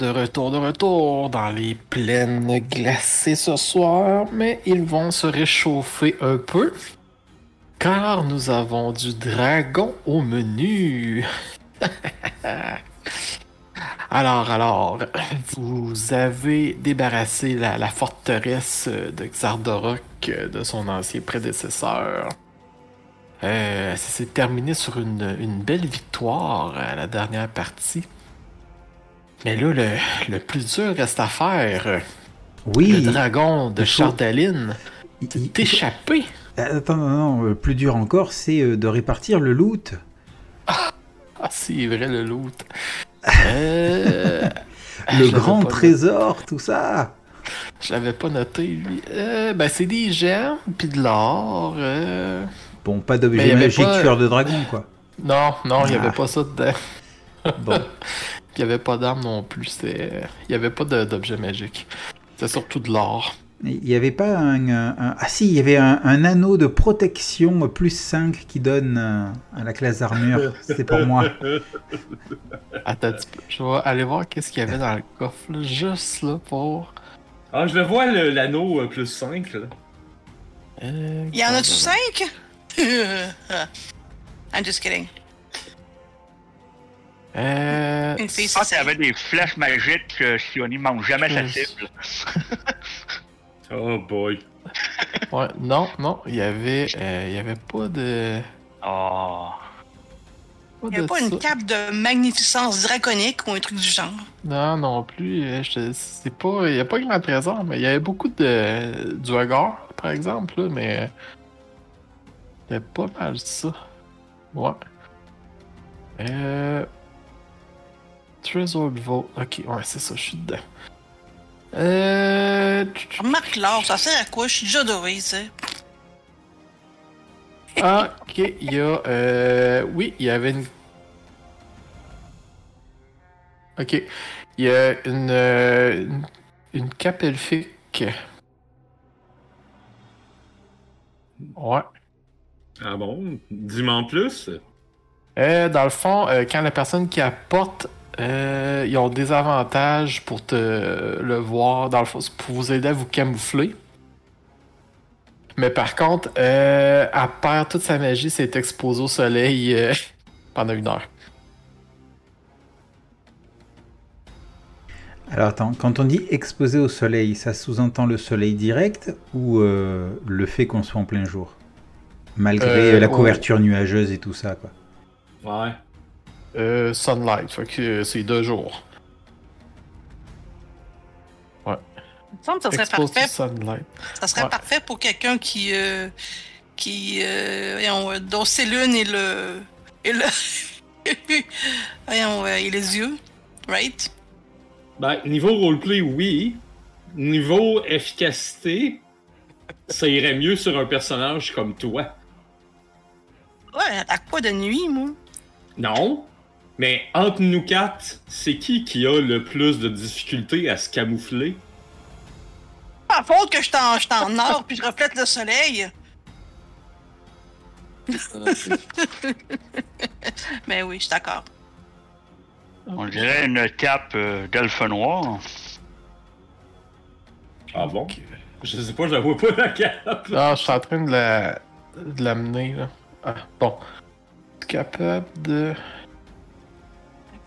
De retour, de retour dans les plaines glacées ce soir, mais ils vont se réchauffer un peu, car nous avons du dragon au menu. alors, alors, vous avez débarrassé la, forteresse de Xardorok de son ancien prédécesseur. Euh, ça s'est terminé sur une belle victoire à la dernière partie. Mais là, le, le plus dur reste à faire. Oui. Le dragon de il- échappé. Euh, Attends, non, non, plus dur encore, c'est euh, de répartir le loot. Ah, c'est vrai, le loot. Euh, Le grand trésor, tout ça. Je l'avais pas noté, lui. Euh, ben, c'est des gemmes, puis de l'or. euh. Bon, pas d'objet magique pas- tueur de dragon, quoi. Non, non, il n'y Ah. avait pas ça dedans. Bon, Il n'y avait pas d'armes non plus. Il n'y avait pas de- d'objet magique. C'était surtout de l'or. il n'y avait pas un, un- un- Ah si, il y avait un, un anneau de protection plus 5 qui donne euh, à la classe armure. C'était pour moi. Attends un petit peu. Je vais aller voir qu'est-ce qu'il y avait dans le coffre, là, juste là pour. Ah, je vois le- l'anneau euh, plus 5 là. Euh, Il y en a-tu cinq? I'm just kidding. Euh, Une fille, Je pense c'est qu'il y avait des flèches magiques que Sioni mange jamais sa cible. Oh boy. ouais, non, non, il y avait, euh, il y avait pas de. Oh. Pas Il n'y a de pas ça. une cape de magnificence draconique ou un truc du genre. Non, non plus. euh, je- C'est pas, il y a pas grand trésor, mais il y avait beaucoup de du regard, par exemple, là, mais c'était pas mal ça. Ouais. Euh... Treasure Vault. Ok, ouais, c'est ça, je suis dedans. Euh... Remarque l'or, ça sert à quoi? Je suis déjà doré, tu sais. Ok, il y a. Euh, oui, il y avait une. Ok. Il y a une. euh, une, une cape elfique. Ouais. Ah bon? Dis-moi en plus. Euh, dans le fond, euh, quand la personne qui apporte. Euh, ils ont des avantages pour te le voir, dans le fond, pour vous aider à vous camoufler. Mais par contre, euh, elle perd toute sa magie, c'est exposé au soleil euh, pendant une heure. Alors attends, quand on dit exposé au soleil, ça sous-entend le soleil direct ou euh, le fait qu'on soit en plein jour? Malgré Euh, la couverture nuageuse et tout ça, quoi. Ouais. Euh, sunlight, fait que euh, c'est deux jours. Il me semble que ça serait Exposed parfait. sunlight. Ça serait Ouais. parfait pour quelqu'un qui. euh, qui. euh, voyons, euh, dont c'est l'une et le. Et le. voyons, euh, et les yeux. Right? Ben, niveau roleplay, oui. Niveau efficacité, ça irait mieux sur un personnage comme toi. Ouais, attaque pas de nuit, moi? Non. Mais entre nous quatre, c'est qui qui a le plus de difficulté à se camoufler? Pas faute que je t'en, je t'en or puis je reflète le soleil. Mais oui, je suis d'accord. On dirait une cape euh, d'elfe noir. Ah bon? Je sais pas, je la vois pas la cape. Ah, je suis en train de la de l'amener là. Ah, bon. Capable de.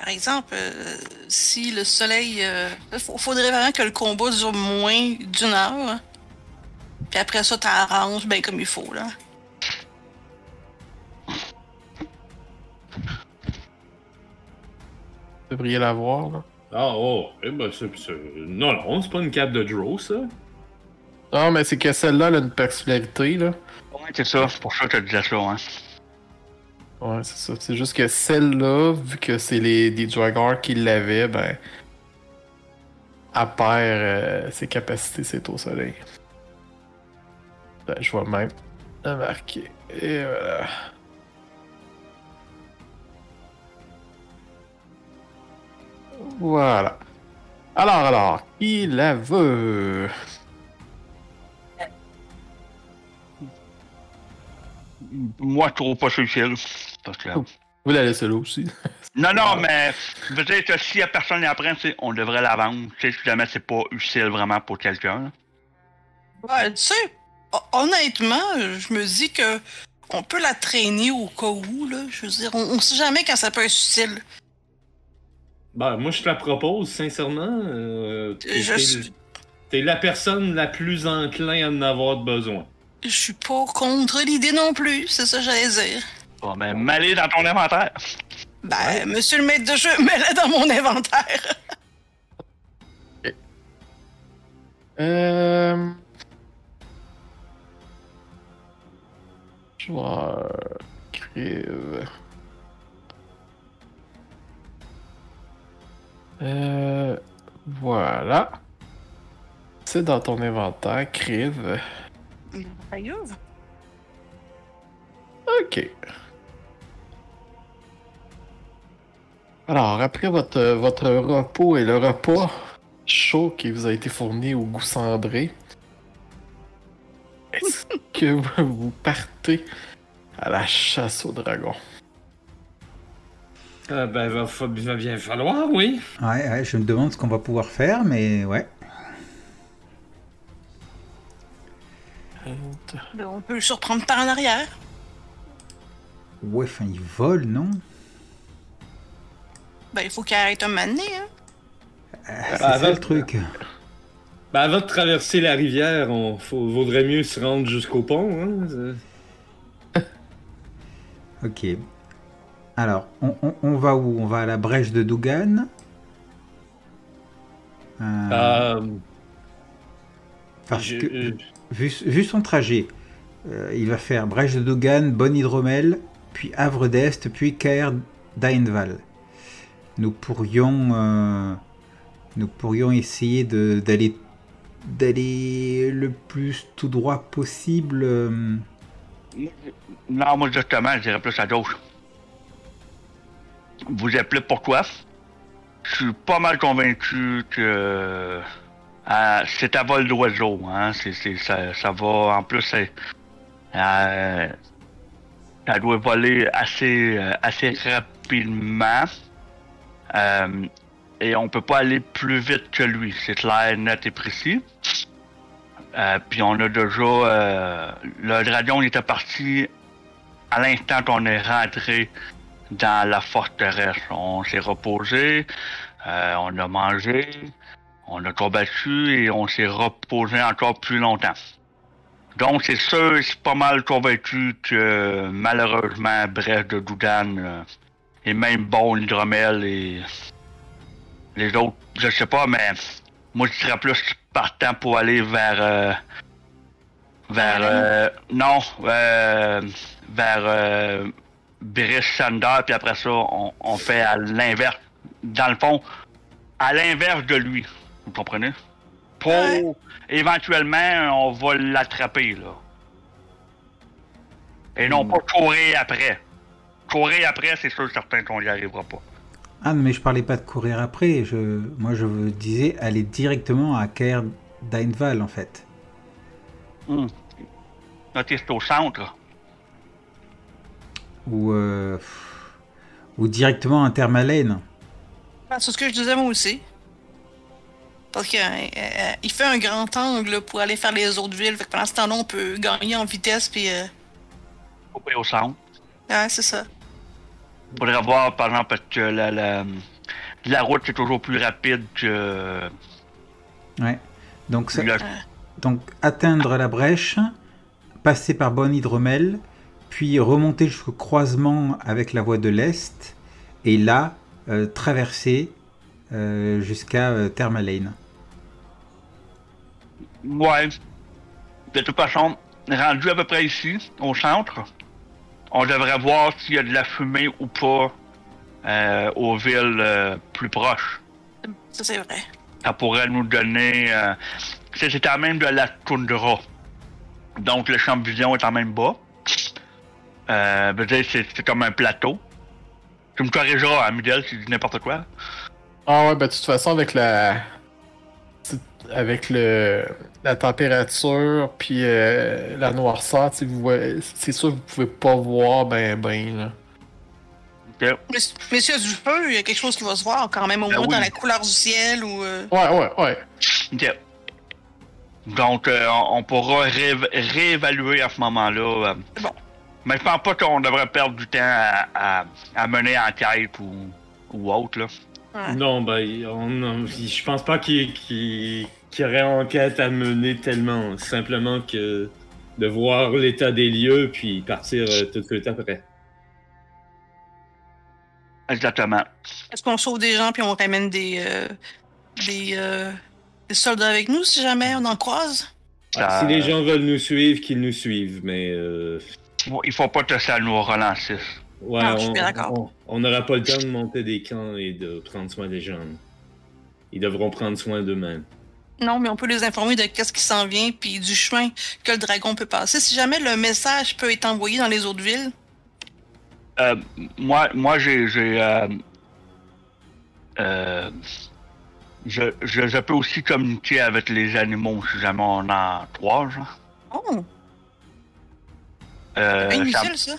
Par exemple, euh, si le soleil. Il faudrait vraiment que le combat dure moins d'une heure. hein. Puis après ça, t'arranges bien comme il faut, là. Vous devriez l'avoir là. Ah oh, eh ben c'est... c'est- Non, non, c'est pas une cape de draw, ça. Non, mais c'est que celle-là elle a une particularité là. Ouais, c'est ça. C'est pour ça que tu disais ça, hein. Ouais, c'est ça. C'est juste que celle-là, vu que c'est les des Draggars qui l'avaient, ben. Elle perd euh, ses capacités, c'est au soleil. Ben, je vois même la marquer. Et voilà. Voilà. Alors, alors, qui la veut? Moi, trouve pas le ciel. Parce que Vous la laissez là aussi? Non, non, mais je veux dire que s'il y a personne tu sais, on devrait la vendre. Tu sais, si jamais c'est pas utile vraiment pour quelqu'un. Ouais, tu sais, ho- honnêtement, je me dis que on peut la traîner au cas où, là. Je veux dire, on, on sait jamais quand ça peut être utile. Ben, moi, je te la propose, sincèrement. Euh, Je t'es la personne la plus enclin à en avoir besoin. Je suis pas contre l'idée non plus, c'est ça que j'allais dire. Bon, ben, m'aller dans ton inventaire. Ben, monsieur le maître de jeu, mets-la dans mon inventaire. Euh... Joueur... Crive... Euh... Voilà. C'est dans ton inventaire, Crive. Ok. Alors, après votre, votre repos et le repas chaud qui vous a été fourni au goût cendré, est-ce que vous- partez à la chasse au dragon? Ah, ben, va, va bien falloir, oui. Ouais, ouais, je me demande ce qu'on va pouvoir faire, mais ouais. Ben, on peut le surprendre par en arrière. Ouais, enfin, il vole, non? Ben, il faut qu'il arrête un moment donné, hein. Ah, C'est Ah, ça va- le truc. Ben, avant de traverser la rivière, on faut, vaudrait mieux se rendre jusqu'au pont. Hein? c'est- Ok. Alors, on, on- on va où? On va à la brèche de Dougan. Euh, Euh, parce je- que, euh, vu, vu son trajet, euh, il va faire brèche de Dougan, Bonne Hydromel, puis Havre d'Est, puis Caer d'Aenval. Nous pourrions, euh, nous pourrions essayer d'aller d'aller le plus tout droit possible. euh, Non, moi, justement, je dirais plus à gauche. Vous appelez pourquoi? Je suis pas mal convaincu que euh, c'est à vol d'oiseau. Hein? Ça, ça va, en plus, euh, ça doit voler assez, assez rapidement. Euh, et on peut pas aller plus vite que lui. C'est clair, net et précis. Euh, puis on a déjà... euh, le dragon était parti à l'instant qu'on est rentré dans la forteresse. On s'est reposé, on a mangé, on a combattu et on s'est reposé encore plus longtemps. Donc c'est sûr, c'est pas mal convaincu que malheureusement Bref de Doudan et même bon l'hydromel et les autres, je sais pas, mais moi je serais plus partant pour aller vers euh, vers euh, non euh, vers euh, Brice Sander puis après ça on, on fait à l'inverse. Dans le fond à l'inverse de lui. Vous comprenez? Pour Ouais. éventuellement on va l'attraper là. Et non pas courir après courir après c'est sûr certain qu'on y arrivera pas Ah, mais je parlais pas de courir après. Je, moi, je disais aller directement à Caer d'Aenval, en fait. Hum. T'es au centre Ou, euh, ou directement à Thermalène. Ben, c'est ce que je disais moi aussi. Parce qu'il fait un grand angle pour aller faire les autres villes. Fait que pendant ce temps-là, on peut gagner en vitesse. Puis, euh, Couper au centre ouais, c'est ça. Faudrait voir, par exemple, que la, la, la route est toujours plus rapide que Ouais. Donc, ça- le- donc atteindre la brèche, passer par Bonne Hydromel, puis remonter jusqu'au croisement avec la voie de l'Est, et là, euh, traverser euh, jusqu'à euh, Thermalane. Ouais. De toute façon, rendu à peu près ici, au centre, on devrait voir s'il y a de la fumée ou pas euh, aux villes euh, plus proches. Ça, c'est vrai. Ça pourrait nous donner... Euh, c'est c'est quand même de la toundra. Donc le champ de vision est quand même bas. Euh, c'est c'est comme un plateau. Tu me corrigeras, hein, Miguel, si je dis n'importe quoi. Ah ouais, ben de toute façon, avec la. Avec le la température puis euh, la noirceur, c'est sûr que vous pouvez pas voir ben ben là. Mais, mais s'il y a du feu, il y a quelque chose qui va se voir quand même, au Ben moins oui. dans la couleur du ciel ou. euh, Ouais, ouais, ouais. Donc, euh, on pourra réév- réévaluer à ce moment-là. euh. C'est bon. Mais je pense pas qu'on devrait perdre du temps à, à- à mener enquête ou, ou autre. Là. Ouais. Non, ben, on, on- je pense pas qu'il y aurait enquête à mener tellement. Simplement que de voir l'état des lieux puis partir euh, tout de suite après. Exactement. Est-ce qu'on sauve des gens puis on ramène des. euh, des, euh, des soldats avec nous si jamais on en croise? Ça- Si les gens veulent nous suivre, qu'ils nous suivent, mais euh, Il faut pas que ça nous relance. Ouais, Ah, je suis on- bien d'accord. on- on n'aura pas le temps de monter des camps et de prendre soin des gens. Ils devront prendre soin d'eux-mêmes. Non, mais on peut les informer de qu'est-ce qui s'en vient puis du chemin que le dragon peut passer. Si jamais le message peut être envoyé dans les autres villes, Euh, moi, moi j'ai. j'ai, euh, euh, je, je, je peux aussi communiquer avec les animaux si jamais on en trois. Genre. oh, Euh, ça.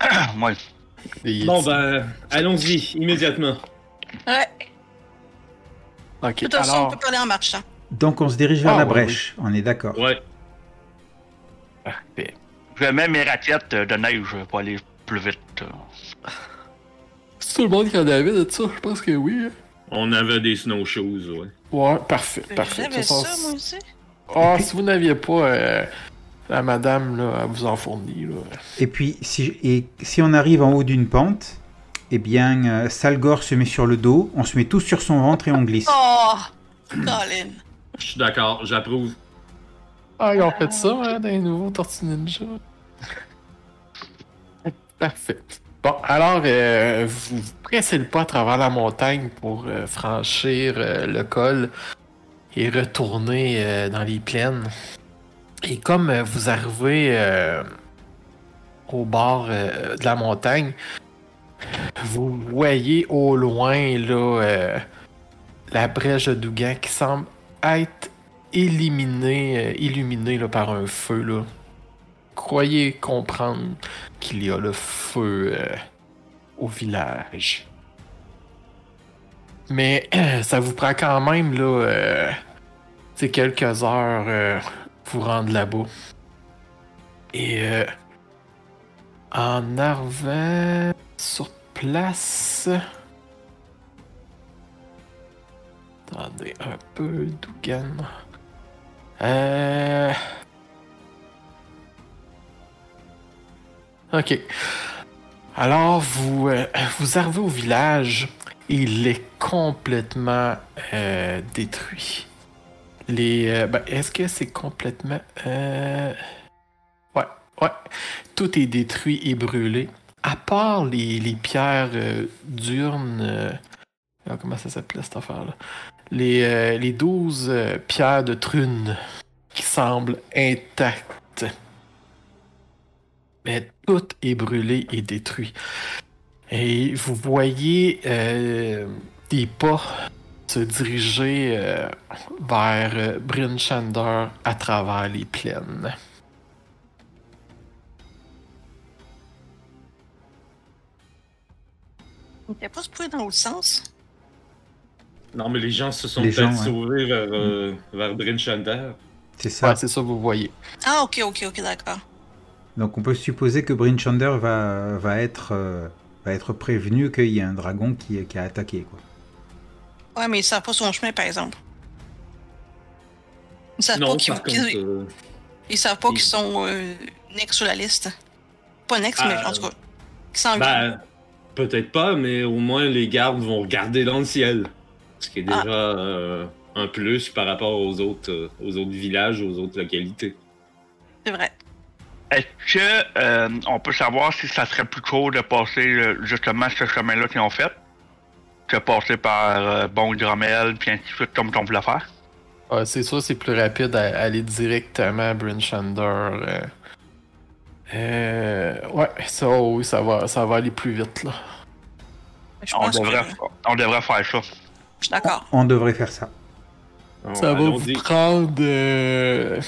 ouais. Bon, ben, allons-y, immédiatement. Ouais. Ok, De toute façon, on alors. peut parler en marchant. Donc on se dirige vers Ah, la ouais, brèche, on est d'accord. Ouais. Parfait. Je mets mes raquettes de neige pour aller plus vite. euh. C'est tout le monde qui en avait de ça, je pense que oui. hein. On avait des snowshoes, ouais. Ouais, parfait, parfait. De J'avais toute façon, ça, moi aussi. Ah, si vous n'aviez pas euh, la madame, là, elle vous en fournit, là. Et puis si, et si on arrive en haut d'une pente, eh bien euh, Salgor se met sur le dos, on se met tous sur son ventre et on glisse. Oh! Colin. Je suis d'accord, j'approuve. Ah, ils ont fait ça, hein, dans les nouveaux Tortues Ninja. Parfait. Bon, alors, euh, vous vous pressez le pas à travers la montagne pour euh, franchir euh, le col et retourner euh, dans les plaines. Et comme euh, vous arrivez euh, au bord euh, de la montagne, vous voyez au loin là, la brèche de Dougan qui semble être illuminée, euh, illuminée par un feu. Croyez comprendre qu'il y a le feu au village. Mais ça vous prend quand même là, quelques heures rendre là-bas. Et euh, en arrivant sur place. Attendez un peu, Dougan. Euh. Ok. Alors, vous, euh, vous arrivez au village il est complètement euh, détruit. Les. euh, ben, Est-ce que c'est complètement. euh, Ouais, ouais. Tout est détruit et brûlé. À part les, les pierres euh, d'urne. euh, ah, comment ça s'appelait cette affaire-là? Les, les 12 euh, pierres de trune qui semblent intactes. Mais tout est brûlé et détruit. Et vous voyez des pas se diriger euh, vers euh, Bryn Shander à travers les plaines. Il n'était pas supposé dans l'autre sens? Non, mais les gens se sont peut-être ouais. sauvés vers, euh, vers Bryn Shander. C'est ça. Ouais, c'est ça que vous voyez. Ah, ok, ok, ok, d'accord. Donc on peut supposer que Bryn Shander va, va, être, euh, va être prévenu qu'il y a un dragon qui, qui a attaqué. Quoi. Ouais, mais ils savent pas son chemin, par exemple. Ils savent Non, pas qu'ils euh, ils savent pas ils- qu'ils sont euh, next sur la liste. Pas next, mais Ah, en tout cas. Qu'ils s'en ben, peut-être pas, mais au moins les gardes vont regarder dans le ciel. Ce qui est Ah. déjà euh, un plus par rapport aux autres, euh, aux autres villages, aux autres localités. C'est vrai. Est-ce que euh, on peut savoir si ça serait plus court de passer justement ce chemin-là qu'ils ont fait? Que passer par euh, Bon Hydromel puis ainsi de suite comme on voulait faire? Ouais, c'est sûr, c'est plus rapide à à aller directement à Bryn Shander. euh. Euh, ouais, ça, oui, ça va, ça va aller plus vite là. Je On pense que devrait, on devrait faire ça. je suis d'accord. On devrait faire ça. Ça va vous prendre. Euh,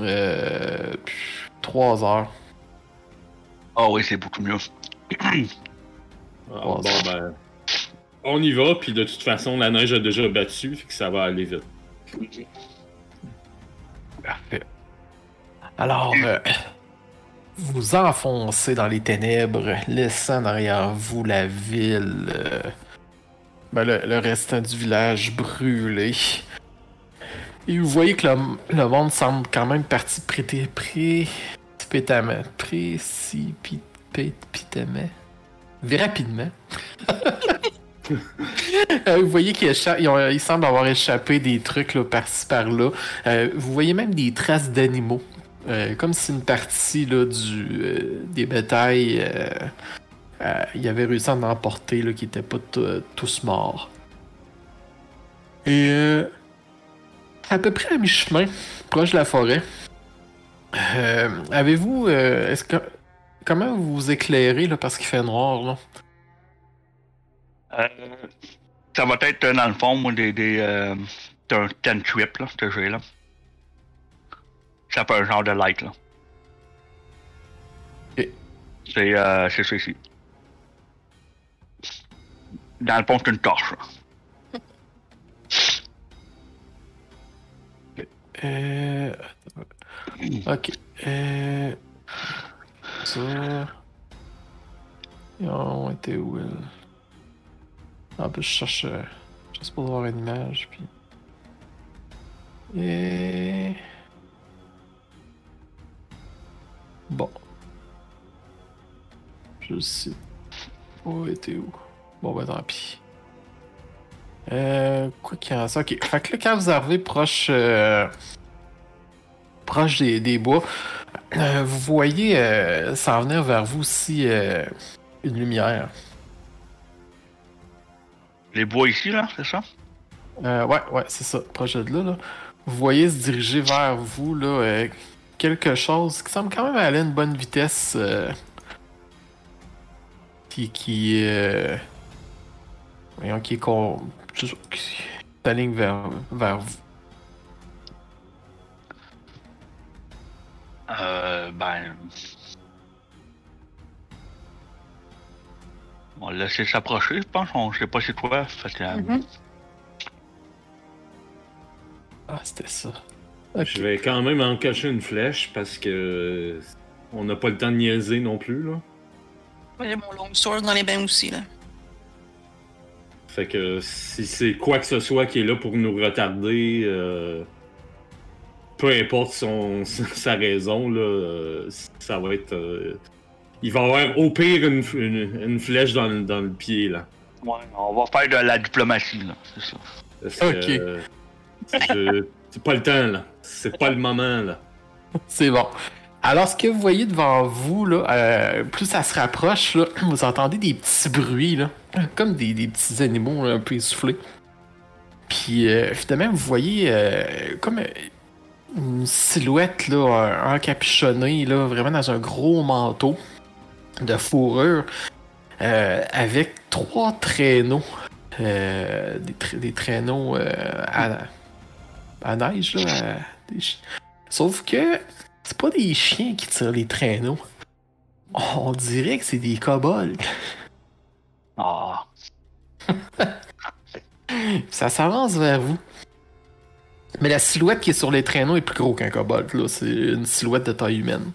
euh, trois heures. Ah oui, c'est beaucoup mieux. Ah, bon, ben. On y va, puis de toute façon, la neige a déjà battu, fait que ça va aller vite. Parfait. Alors, euh, vous enfoncez dans les ténèbres, laissant derrière vous la ville, euh, ben, le, le restant du village brûlé. Et vous voyez que le, le monde semble quand même parti prêter précipitamment. Précipitamment. Rapidement. Euh, vous voyez qu'ils ont- ils semblent avoir échappé des trucs par-ci par-là. Euh, vous voyez même des traces d'animaux. Euh, comme si une partie là, du, euh, des bétails, euh, euh, il avait réussi à en emporter, là, qui n'étaient pas tous morts. Et euh, à peu près à mi-chemin, proche de la forêt, euh, avez-vous. euh, est-ce que. Comment vous vous éclairez là, parce qu'il fait noir là? Euh, ça va être euh, dans le fond, moi, des. des euh, un cantrip, là, que j'ai, là. Ça fait un genre de light, là. Ok. C'est euh, ici. Dans le fond, c'est une torche, là. Euh. Ok. Euh. Ça. Ils ont été où, elle? En plus, je cherche. Juste pour voir une image, puis. Et. Bon. Je sais. Où était où? Bon, ben tant pis. Euh. Quoi qu'il y a. Ok. Fait que là, quand vous arrivez proche. euh, proche des, des bois, euh, vous voyez euh, s'en venir vers vous aussi euh, une lumière. Les bois ici, là, c'est ça? Euh, ouais, ouais, c'est ça, proche de là, là. Vous voyez se diriger vers vous, là, euh, quelque chose qui semble quand même aller à une bonne vitesse. qui. qui. Voyons, qui est. con- qui s'aligne vers, vers vous. Euh, ben. On va le laisser s'approcher, je pense. On sait pas c'est quoi. Fait que, euh, Mhm. Ah, c'était ça. Je vais quand même en cacher une flèche parce que on n'a pas le temps de niaiser non plus là. J'ai mon long sword dans les bains aussi, là. Fait que si c'est quoi que ce soit qui est là pour nous retarder, euh, peu importe son, sa raison, là, euh, ça va être. euh, il va y avoir au pire une, une- une flèche dans, le- dans le pied là. ouais, on va faire de la diplomatie, là. C'est ça. Parce que, Ok. euh, je- c'est pas le temps là. C'est pas le moment là. C'est bon. Alors, ce que vous voyez devant vous, là, euh, plus ça se rapproche, là, vous entendez des petits bruits, là, comme des, des petits animaux là, un peu essoufflés. Puis, euh, finalement, vous voyez euh, comme euh, une silhouette là, encapuchonnée, là, vraiment dans un gros manteau de fourrure, euh, avec trois traîneaux, euh, des, tra- des traîneaux euh, à, à neige, là, à- des Sauf que c'est pas des chiens qui tirent les traîneaux. On dirait que c'est des kobolds. Ah. Ça s'avance vers vous. Mais la silhouette qui est sur les traîneaux est plus gros qu'un kobold. Là. C'est une silhouette de taille humaine.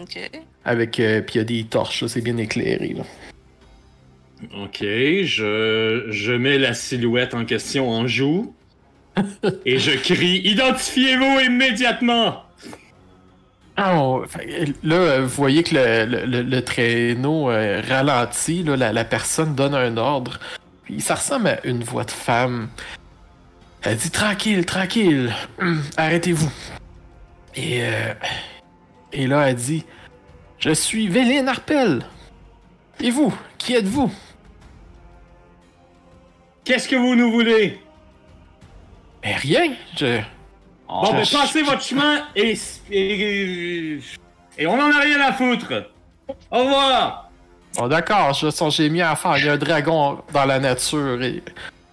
Ok. Avec, euh, puis il y a des torches, là, c'est bien éclairé. Là. Ok, je, je mets la silhouette en question en joue. et je crie Identifiez-vous immédiatement Ah, on- fait- là, vous voyez que le, le- le- le traîneau euh, ralentit, là, la, la personne donne un ordre. Puis ça ressemble à une voix de femme. Elle dit tranquille, tranquille, arrêtez-vous. Et, euh, et là, elle dit Je suis Véline Arpel. Et vous, qui êtes-vous? Qu'est-ce que vous nous voulez? Mais rien, je. Bon, ben, je- passez votre chemin et, et, et on en a rien à foutre. Au revoir. Bon, d'accord, j'ai mis à faire. Il y a un dragon dans la nature et.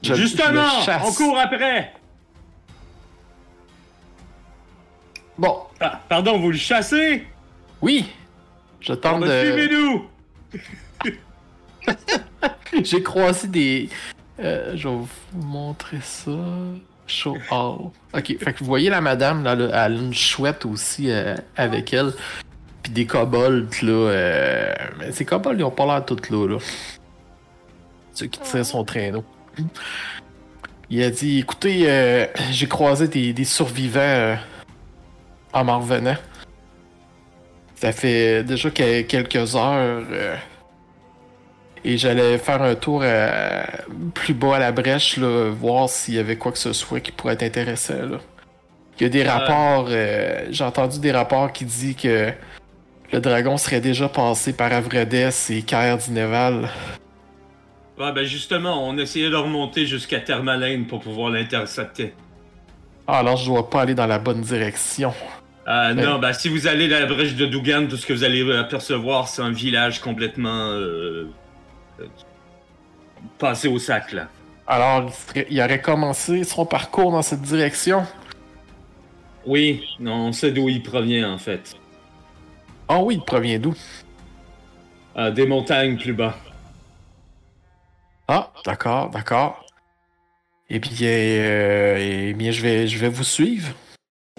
Je- Justement, on court après. Bon, Ah, pardon, vous le chassez? Oui, Je tente de. Suivez-nous! J'ai croisé des. Euh, je vais vous montrer ça. Show all. Ok, fait que vous voyez la madame, là, là, elle a une chouette aussi euh, avec elle. Puis des kobolds, là. euh, Mais ces kobolds, ils ont pas l'air toutes là, là. Ceux qui tirent son traîneau. Il a dit écoutez, euh, j'ai croisé des, des survivants euh, en m'en revenant. Ça fait déjà que- quelques heures. euh, et j'allais faire un tour plus bas à la brèche, là, voir s'il y avait quoi que ce soit qui pourrait être intéressant. Là. Il y a des rapports, j'ai entendu des rapports qui disent que le dragon serait déjà passé par Avredes et Caer d'Ineval. Ouais, ben justement, on essayait de remonter jusqu'à Thermalane pour pouvoir l'intercepter. Ah, alors je dois pas aller dans la bonne direction. Ah Ouais. non, bah si vous allez dans la brèche de Dougan, tout ce que vous allez apercevoir, c'est un village complètement euh, euh, passé au sac là. Alors, il, serait- il aurait commencé son parcours dans cette direction? Oui, non, on sait d'où il provient en fait. Ah oui, il provient d'où? Euh, des montagnes plus bas. Ah, d'accord, d'accord. Eh bien, euh, eh bien, je vais, je vais vous suivre.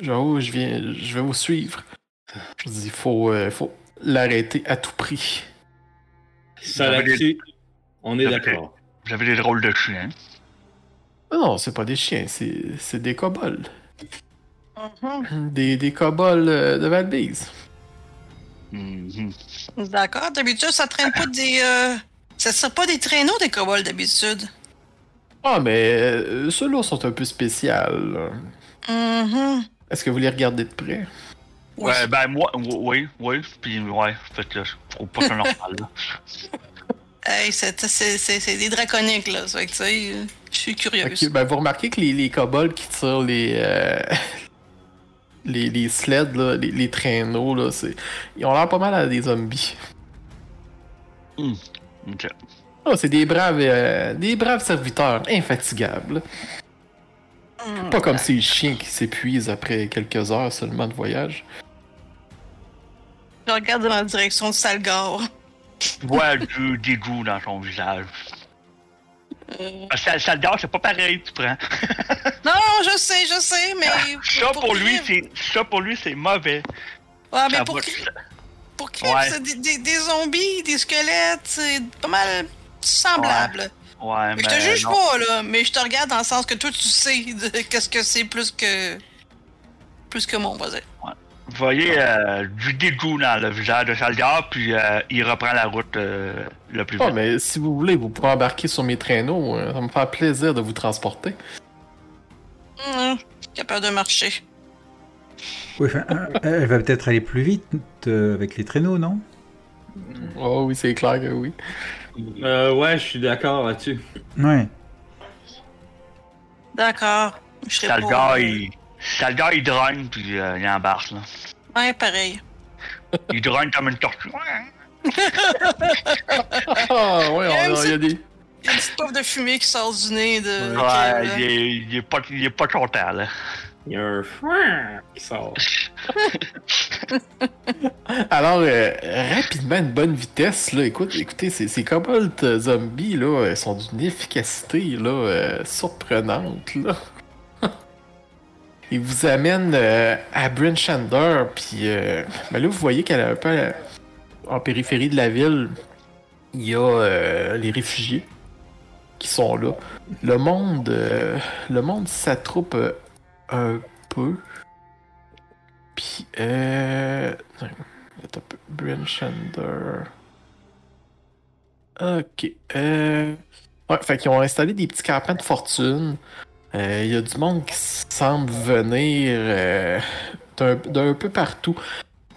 J'avoue, je viens, je vais vous suivre. Je dis, il faut, euh, faut l'arrêter à tout prix. Ça là-dessus, on est d'accord. Vous avez des drôles de chiens. Ah non, c'est pas des chiens, c'est, c'est des kobolds. Mhm. Des, des kobolds euh, de Valbise. Mhm. D'accord. D'habitude, ça traîne pas des. Euh... Ça serait pas des traîneaux des kobolds d'habitude? Ah, mais euh, ceux-là sont un peu spéciaux. là. Mhm. Est-ce que vous les regardez de près? Oui. Ouais, ben moi, oui, oui, puis ouais, fait je trouve pas ça normal. Là. Hey, c'est c'est- c'est- c'est des draconiques, là. Ça fait que, tu sais, je suis curieuse. Ok, ben vous remarquez que les, les kobolds qui tirent les, euh, les, les sleds, là, les, les traîneaux, là, c'est... ils ont l'air pas mal à des zombies. Ok. Ah, c'est des braves, euh, des braves serviteurs, infatigables. Pas comme ces chiens qui s'épuisent après quelques heures seulement de voyage. Je regarde dans la direction de Salgar. Je vois du dégoût dans son visage. Euh, Saldar, c'est pas pareil, tu prends. Non, je sais, je sais, mais. Ça pour lui, ça pour lui, c'est mauvais. Ouais, mais Ça pour, va- pour Ouais. des, des- des zombies, des squelettes, c'est pas mal semblable. Ouais, mais. Je te juge non. pas, là, mais je te regarde dans le sens que toi, tu sais de qu'est-ce que c'est plus que. Plus que mon voisin. Vous voyez euh, du dégoût dans le visage de Saldar, puis euh, il reprend la route euh, le plus vite. Ah, mais si vous voulez, vous pouvez embarquer sur mes traîneaux. hein. Ça va me faire plaisir de vous transporter. Hum, capable de marcher. Oui, enfin, elle va peut-être aller plus vite euh, avec les traîneaux, non? Oh oui, c'est clair que oui. Euh, ouais, je suis d'accord là-dessus. Ouais. D'accord. Je serai pas. Saldar, il. Il drogne, puis euh, il embarque, là. Ouais, pareil. Il drogne comme une tortue. Ah, ouais, J'aime on a- il y a des... Il y a une petite de fumée qui sort du nez de. Ouais, Kev, là. il est, il est pas, il est pas content, là. Il y a un qui sort. Alors, euh, rapidement, une bonne vitesse, là. Écoute, écoutez, ces, ces kobolds euh, zombies, là, elles sont d'une efficacité, là, euh, surprenante, là. Ils vous amènent euh, à Bryn Shander, puis euh, ben là, vous voyez qu'elle est un peu euh, en périphérie de la ville. Il y a euh, les réfugiés qui sont là. Le monde, euh, le monde s'attroupe euh, un peu. Puis, euh... Attends. Bryn Shander. Ok. Euh... Ouais, fait qu'ils ont installé des petits campements de fortune. Euh, Il y a du monde qui semble venir euh, d'un peu partout.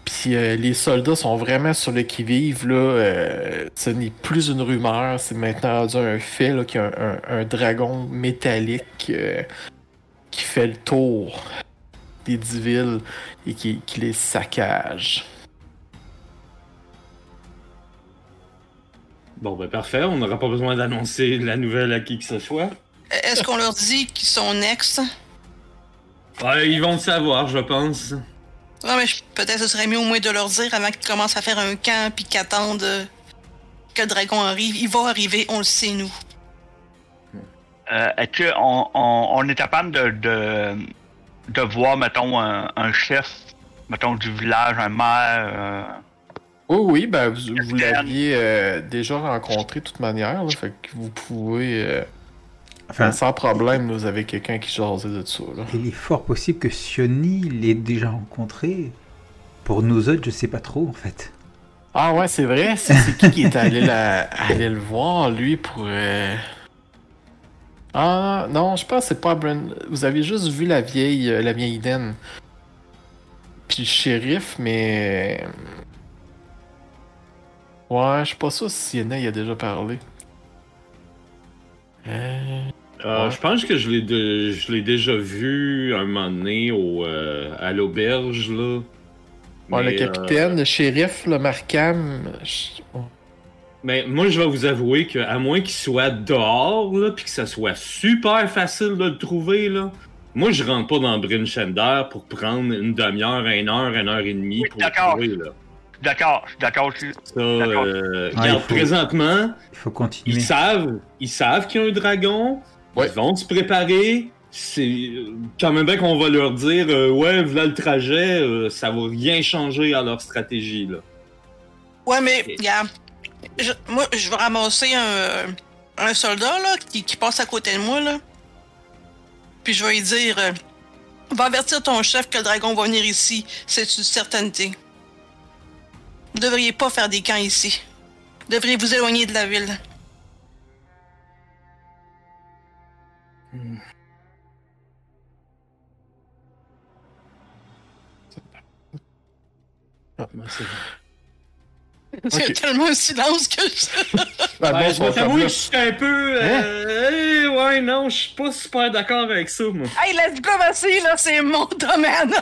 Puis euh, les soldats sont vraiment sur le qui-vive. là. Euh, ce n'est plus une rumeur, c'est maintenant un fait qu'il y a un, dragon métallique euh, qui fait le tour des dix villes et qui, qui les saccage. Bon, ben parfait, on n'aura pas besoin d'annoncer la nouvelle à qui que ce soit. Est-ce qu'on leur dit qu'ils sont next? Ouais, ils vont le savoir, je pense. Ouais, mais peut-être ce serait mieux au moins de leur dire avant qu'ils commencent à faire un camp puis qu'ils attendent que le dragon arrive. Il va arriver, on le sait, nous. Euh, Est-ce qu'on on, on est capable de, de, de voir, mettons, un, un chef, mettons, du village, un maire? euh, Oui, oui, ben vous, l'aviez euh, déjà rencontré de toute manière, là, fait que vous pouvez, euh, Enfin, sans problème, vous avez quelqu'un qui jasait de ça. Là. il est fort possible que Sioni l'ait déjà rencontré. Pour nous autres, je sais pas trop en fait. Ah ouais, c'est vrai, c'est c'est qui qui est allé, la, allé le voir, lui, pour... euh, Ah, non, je pense que c'est pas Brand... Vous avez juste vu la vieille, euh, la vieille Iden. Puis le shérif, mais... Ouais, je suis pas sûr si Sienna y a déjà parlé. Euh... Euh, Ouais. Je pense que je l'ai de- je l'ai déjà vu un moment donné au, euh, à l'auberge, là. Ouais, Mais, le capitaine, le shérif, le Markham... je- euh, mais moi, je vais vous avouer que, à moins qu'il soit dehors, là, puis que ça soit super facile de le trouver, là, moi, je rentre pas dans Brinchender pour prendre une demi-heure, une heure, une heure et demie Oui, pour le d'accord. trouver, là. D'accord, je suis d'accord aussi. Ça, euh, regarde, faut- présentement, Il faut ils savent, ils savent qu'il y a un dragon. Ouais. Ils vont se préparer. C'est quand même bien qu'on va leur dire, euh, ouais, voilà le trajet, euh, ça va rien changer à leur stratégie là. Ouais, mais, regarde, moi, je vais ramasser un, soldat, là, qui, passe à côté de moi, là. Puis je vais lui dire, euh, va avertir ton chef que le dragon va venir ici. C'est une certainté. Vous devriez pas faire des camps ici. Vous devriez vous éloigner de la ville. Ok. tellement un silence que je... Ah, bon, Ouais, je vais je que suis un peu. euh, eh, ouais, non, je suis pas super d'accord avec ça, moi. Hey, la diplomatie, là, c'est mon domaine!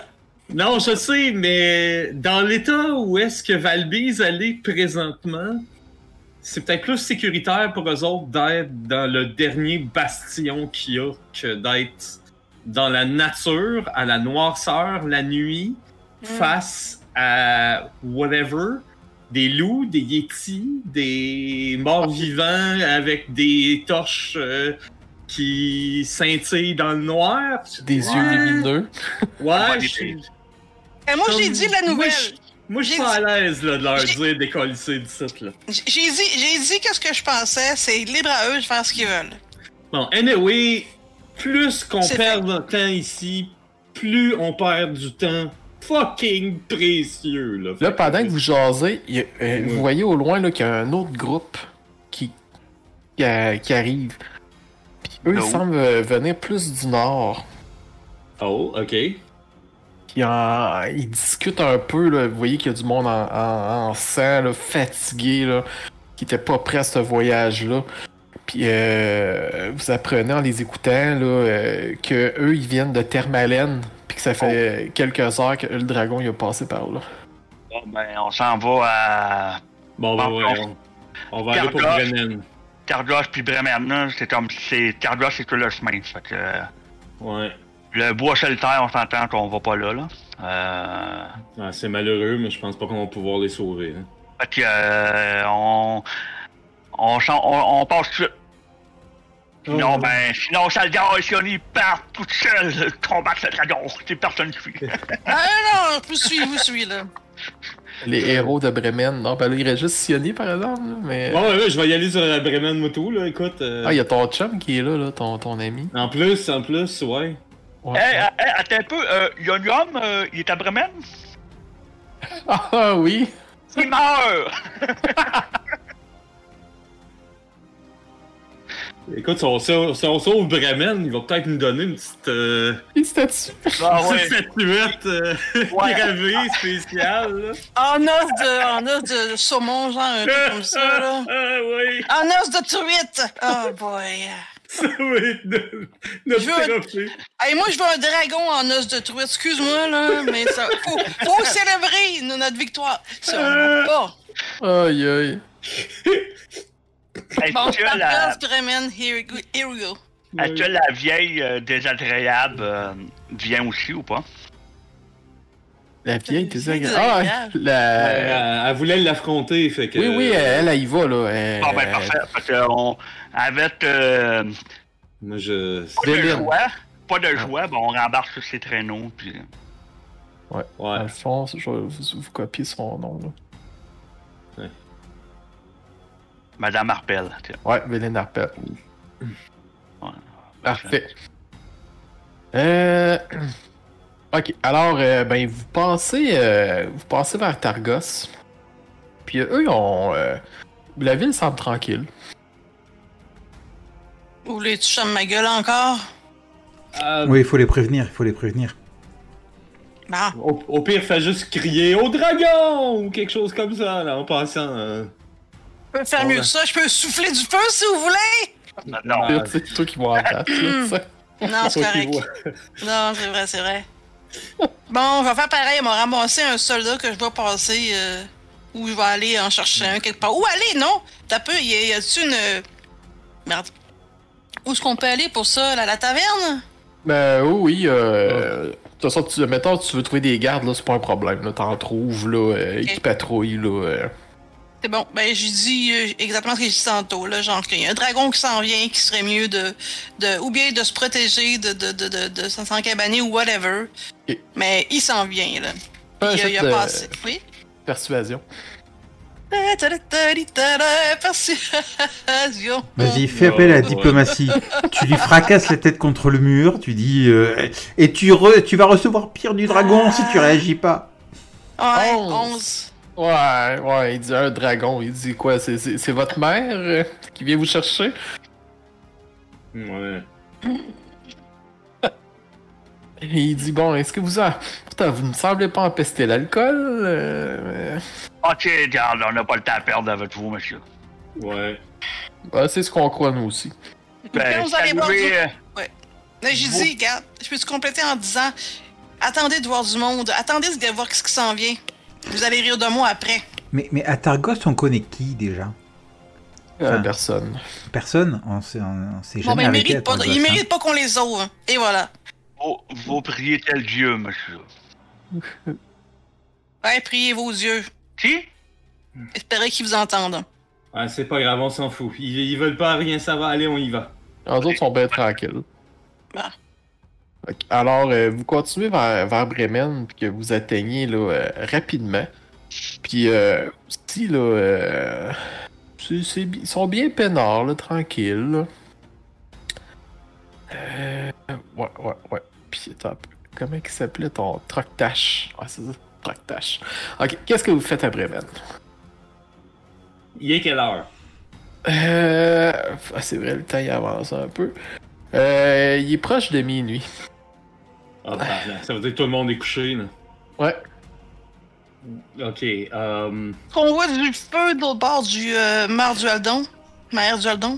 Non, je sais, mais dans l'état où est-ce que Valbise allait présentement, c'est peut-être plus sécuritaire pour eux autres d'être dans le dernier bastion qu'il y a que d'être dans la nature, à la noirceur, la nuit, face à whatever, des loups, des yétis, des morts vivants avec des torches euh, qui scintillent dans le noir. Des Ouais. yeux lumineux. Ouais, je Et moi, j'ai dit la nouvelle. Moi, je suis J'ai pas à l'aise là, de leur dire d'écoller du site. Là. J'ai dit, j'ai dit que ce que je pensais, c'est libre à eux de faire ce qu'ils veulent. Bon, anyway, plus qu'on perd de temps ici, plus on perd du temps fucking précieux. Là, Là, pendant que vous jasez, a- euh, Ouais. vous voyez au loin qu'il y a un autre groupe qui, qui, qui arrive. Puis eux, ils semblent euh, venir plus du nord. Oh, ok. Puis en- ils discutent un peu. Là, vous voyez qu'il y a du monde en, en- en sang, là, fatigué, là, qui était pas prêt à ce voyage-là. Puis euh, vous apprenez en les écoutant là, euh, que eux ils viennent de Thermalen, ça fait quelques heures que le dragon il a passé par là. Bon, ben, on s'en va à Bon, ben, ouais, on, on va aller pour. Brennan. Carglass puis Bremen. là, C'est comme, c'est, Carglass, c'est tout le chemin. Fait que, Ouais. le bois solitaire, on s'entend qu'on va pas là, là. Euh, Ah, c'est malheureux, mais je pense pas qu'on va pouvoir les sauver. hein. fait que, euh, on, on, on, on passe tout Sinon, Oh. ben, sinon, ça le gars, si on y part tout seul combattre le dragon. C'est personne qui suit. Ah non, je vous suis, je vous suis, là. Les héros de Bremen. Non, ben là, il reste juste Sioni par exemple. là, mais... Bon, ouais, ouais, je vais y aller sur la Bremen Moto, là, écoute. euh, Ah, il y a ton chum qui est là, là ton, ton ami. En plus, en plus, ouais. Ouais. Hey, hey, hey, attends un peu, euh, il y a un homme, euh, il est à Bremen? Ah oui! Il meurt! Écoute, si on, sauve- Bremen, il va peut-être nous donner une petite, euh, Il statue. Ah une ouais. statuette euh, Ouais. gravée spéciale. là. En os de, en os de saumon, genre, un truc comme ça, là. Ah oui, En os de truite! Oh boy. ça va être notre, notre Je veux- trophée. Hey, moi, je veux un dragon en os de truite. Excuse-moi, là, mais ça, faut, faut célébrer no- notre victoire. Ça, on pas. Aïe aïe. Est-ce Bon, que, la, Carglass, Bremen, here, we go- here we go. est-ce que la vieille euh, désagréable euh, vient aussi ou pas? La vieille désagréable. Ah, la... Elle, elle voulait l'affronter, fait que. Oui, oui, elle, elle y va, là. Elle- Bon, ben, parfait. Parce qu'on, avec euh, Moi, je. pas de Véline. joie, pas de Ah. joie, ben, on rembarque sur ses traîneaux. Puis... Ouais. Alphonse, je vais vous, vous copier son nom, là. Madame Arpel. tiens. Ouais, Véline Arpel. Ouais. Parfait. Euh... Ok, alors, euh, ben, vous passez, euh, vous passez vers Targos. Puis euh, eux, ils ont... euh, La ville semble tranquille. Vous voulez-tu chame ma gueule encore? Euh, Oui, il faut les prévenir, il faut les prévenir. Ah, au, au pire, fais juste crier au dragon ou quelque chose comme ça, là, en passant. Je peux faire mieux ben. que ça. Je peux souffler du feu si vous voulez. Non, Ah, C'est toi qui vas en ça. Non, c'est correct. vois. Non, c'est vrai, c'est vrai. Bon, je vais faire pareil. On m'a ramassé un soldat que je dois passer. euh, où je vais aller en chercher un quelque part. Où aller, non? T'as peu, y a-tu une. euh, Merde. Où est-ce qu'on peut aller pour ça? là, la taverne? Ben oui, oui. Euh... De toute façon, tu, mettons, tu veux trouver des gardes, là, c'est pas un problème. Là, t'en trouves, là, euh, qui patrouillent, là. euh. C'est bon. Ben, j'ai dit euh, exactement ce que j'ai dit tantôt, là. Genre qu'il y a un dragon qui s'en vient, qui serait mieux de. de ou bien de se protéger, de, de, de, de, de s'en cabaner ou whatever. Mais il s'en vient, là. Il, a- jet il a de passé. Oui? Persuasion. Persuasion. Vas-y, fais appel à la diplomatie. tu lui fracasses la tête contre le mur, tu dis... euh, et tu, re- tu vas recevoir pire du dragon si tu réagis pas. Ouais, Onze. 11. Ouais, ouais, il dit un dragon. Il dit quoi C'est, c'est, c'est votre mère euh, qui vient vous chercher? Ouais. Et il dit bon, est-ce que vous a... Putain, vous ne semblez pas empester l'alcool euh, Ok, regarde, on n'a pas le temps à perdre avec vous, monsieur. Ouais. bah, C'est ce qu'on croit nous aussi. Quand Ben, vous allez boire du... Là, j'ai vous- dit, regarde, je peux te compléter en disant attendez de voir du monde, attendez de voir ce qui s'en vient. Vous allez rire de moi après. Mais, mais à Targos, on connaît qui déjà? Euh, personne. Personne On sait, on, on s'est Bon, jamais ben, il arrêté à mérite pas, Targos, il hein. mérite pas qu'on les sauve. Et voilà. vous, vous priez tel Dieu, monsieur. Ouais, priez vos yeux. Qui? Espérez qu'ils vous entendent. Ah, c'est pas grave, on s'en fout. Ils, ils veulent pas rien savoir. Allez, on y va. Les autres sont bien tranquilles. Ah. Alors, euh, vous continuez vers, vers Bremen, puis que vous atteignez là, euh, rapidement. Puis, euh, aussi, là, euh, ils sont bien peinards, là, tranquilles. là. Ouais, ouais, ouais. Puis, attends. Comment il s'appelait ton Troctache? Ah, c'est ça, Troctache. Ok, qu'est-ce que vous faites à Bremen? Il est quelle heure? Euh, ah, c'est vrai, le temps il avance un peu. Euh, il est proche de minuit. Là, ça veut dire que tout le monde est couché, là. Ouais. Ok, euh... Qu'on voit du feu de l'autre bord du euh, mar du Aldon. Mer du Aldon.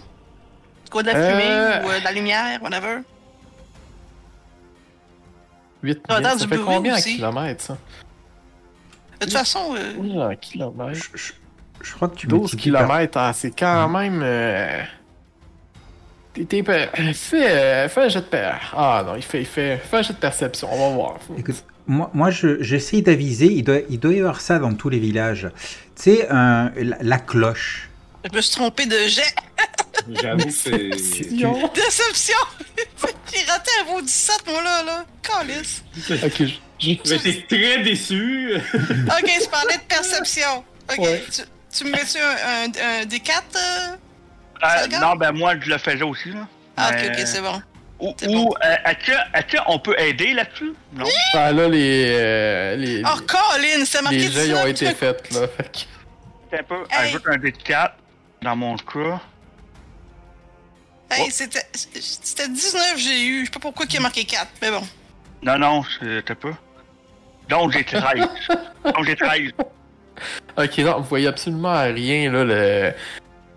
C'est quoi de la fumée Euh. ou euh, de la lumière, whatever. 8 Ça fait combien en kilomètres, ça? De toute façon, euh, Oui, en kilomètres. Je, je- je crois que tu 12 multiplies par- kilomètres, ah, c'est quand même... Euh... T'es, Fais, euh, fais un jet de per... Ah non, il fait, il fait, fais un jet de perception, on va voir. Écoute, moi, moi je- j'essaye d'aviser, il doit, il doit y avoir ça dans tous les villages. Tu sais, un- la, la cloche. je me suis trompé de jet. J'avoue c'est... Perception. Déception! J'ai raté un beau 17, moi, là, là. Calice. Ok, je- je- Mais t'es très déçu. Ok, je parlais de perception. Ok, Ouais. tu, tu me mets-tu un, un, un D4? euh? Euh, regarde? non, ben moi, je le faisais aussi, là. Ah, ok, ok, c'est bon. Ou, ou, bon. euh, est-ce qu'on peut aider là-dessus? Non? Ah, là, les... euh, les... Oh, Colin, c'est marqué les ils ont 19, été faits, là. fait que- C'est un peu, Hey. ajoute un D4 dans mon cas. Hey, c'était c'était 19 j'ai eu. Je sais pas pourquoi il a marqué 4, mais bon. Non, non, un peu. Donc j'ai 13. Donc j'ai 13. Ok, non, vous voyez absolument rien, là, le...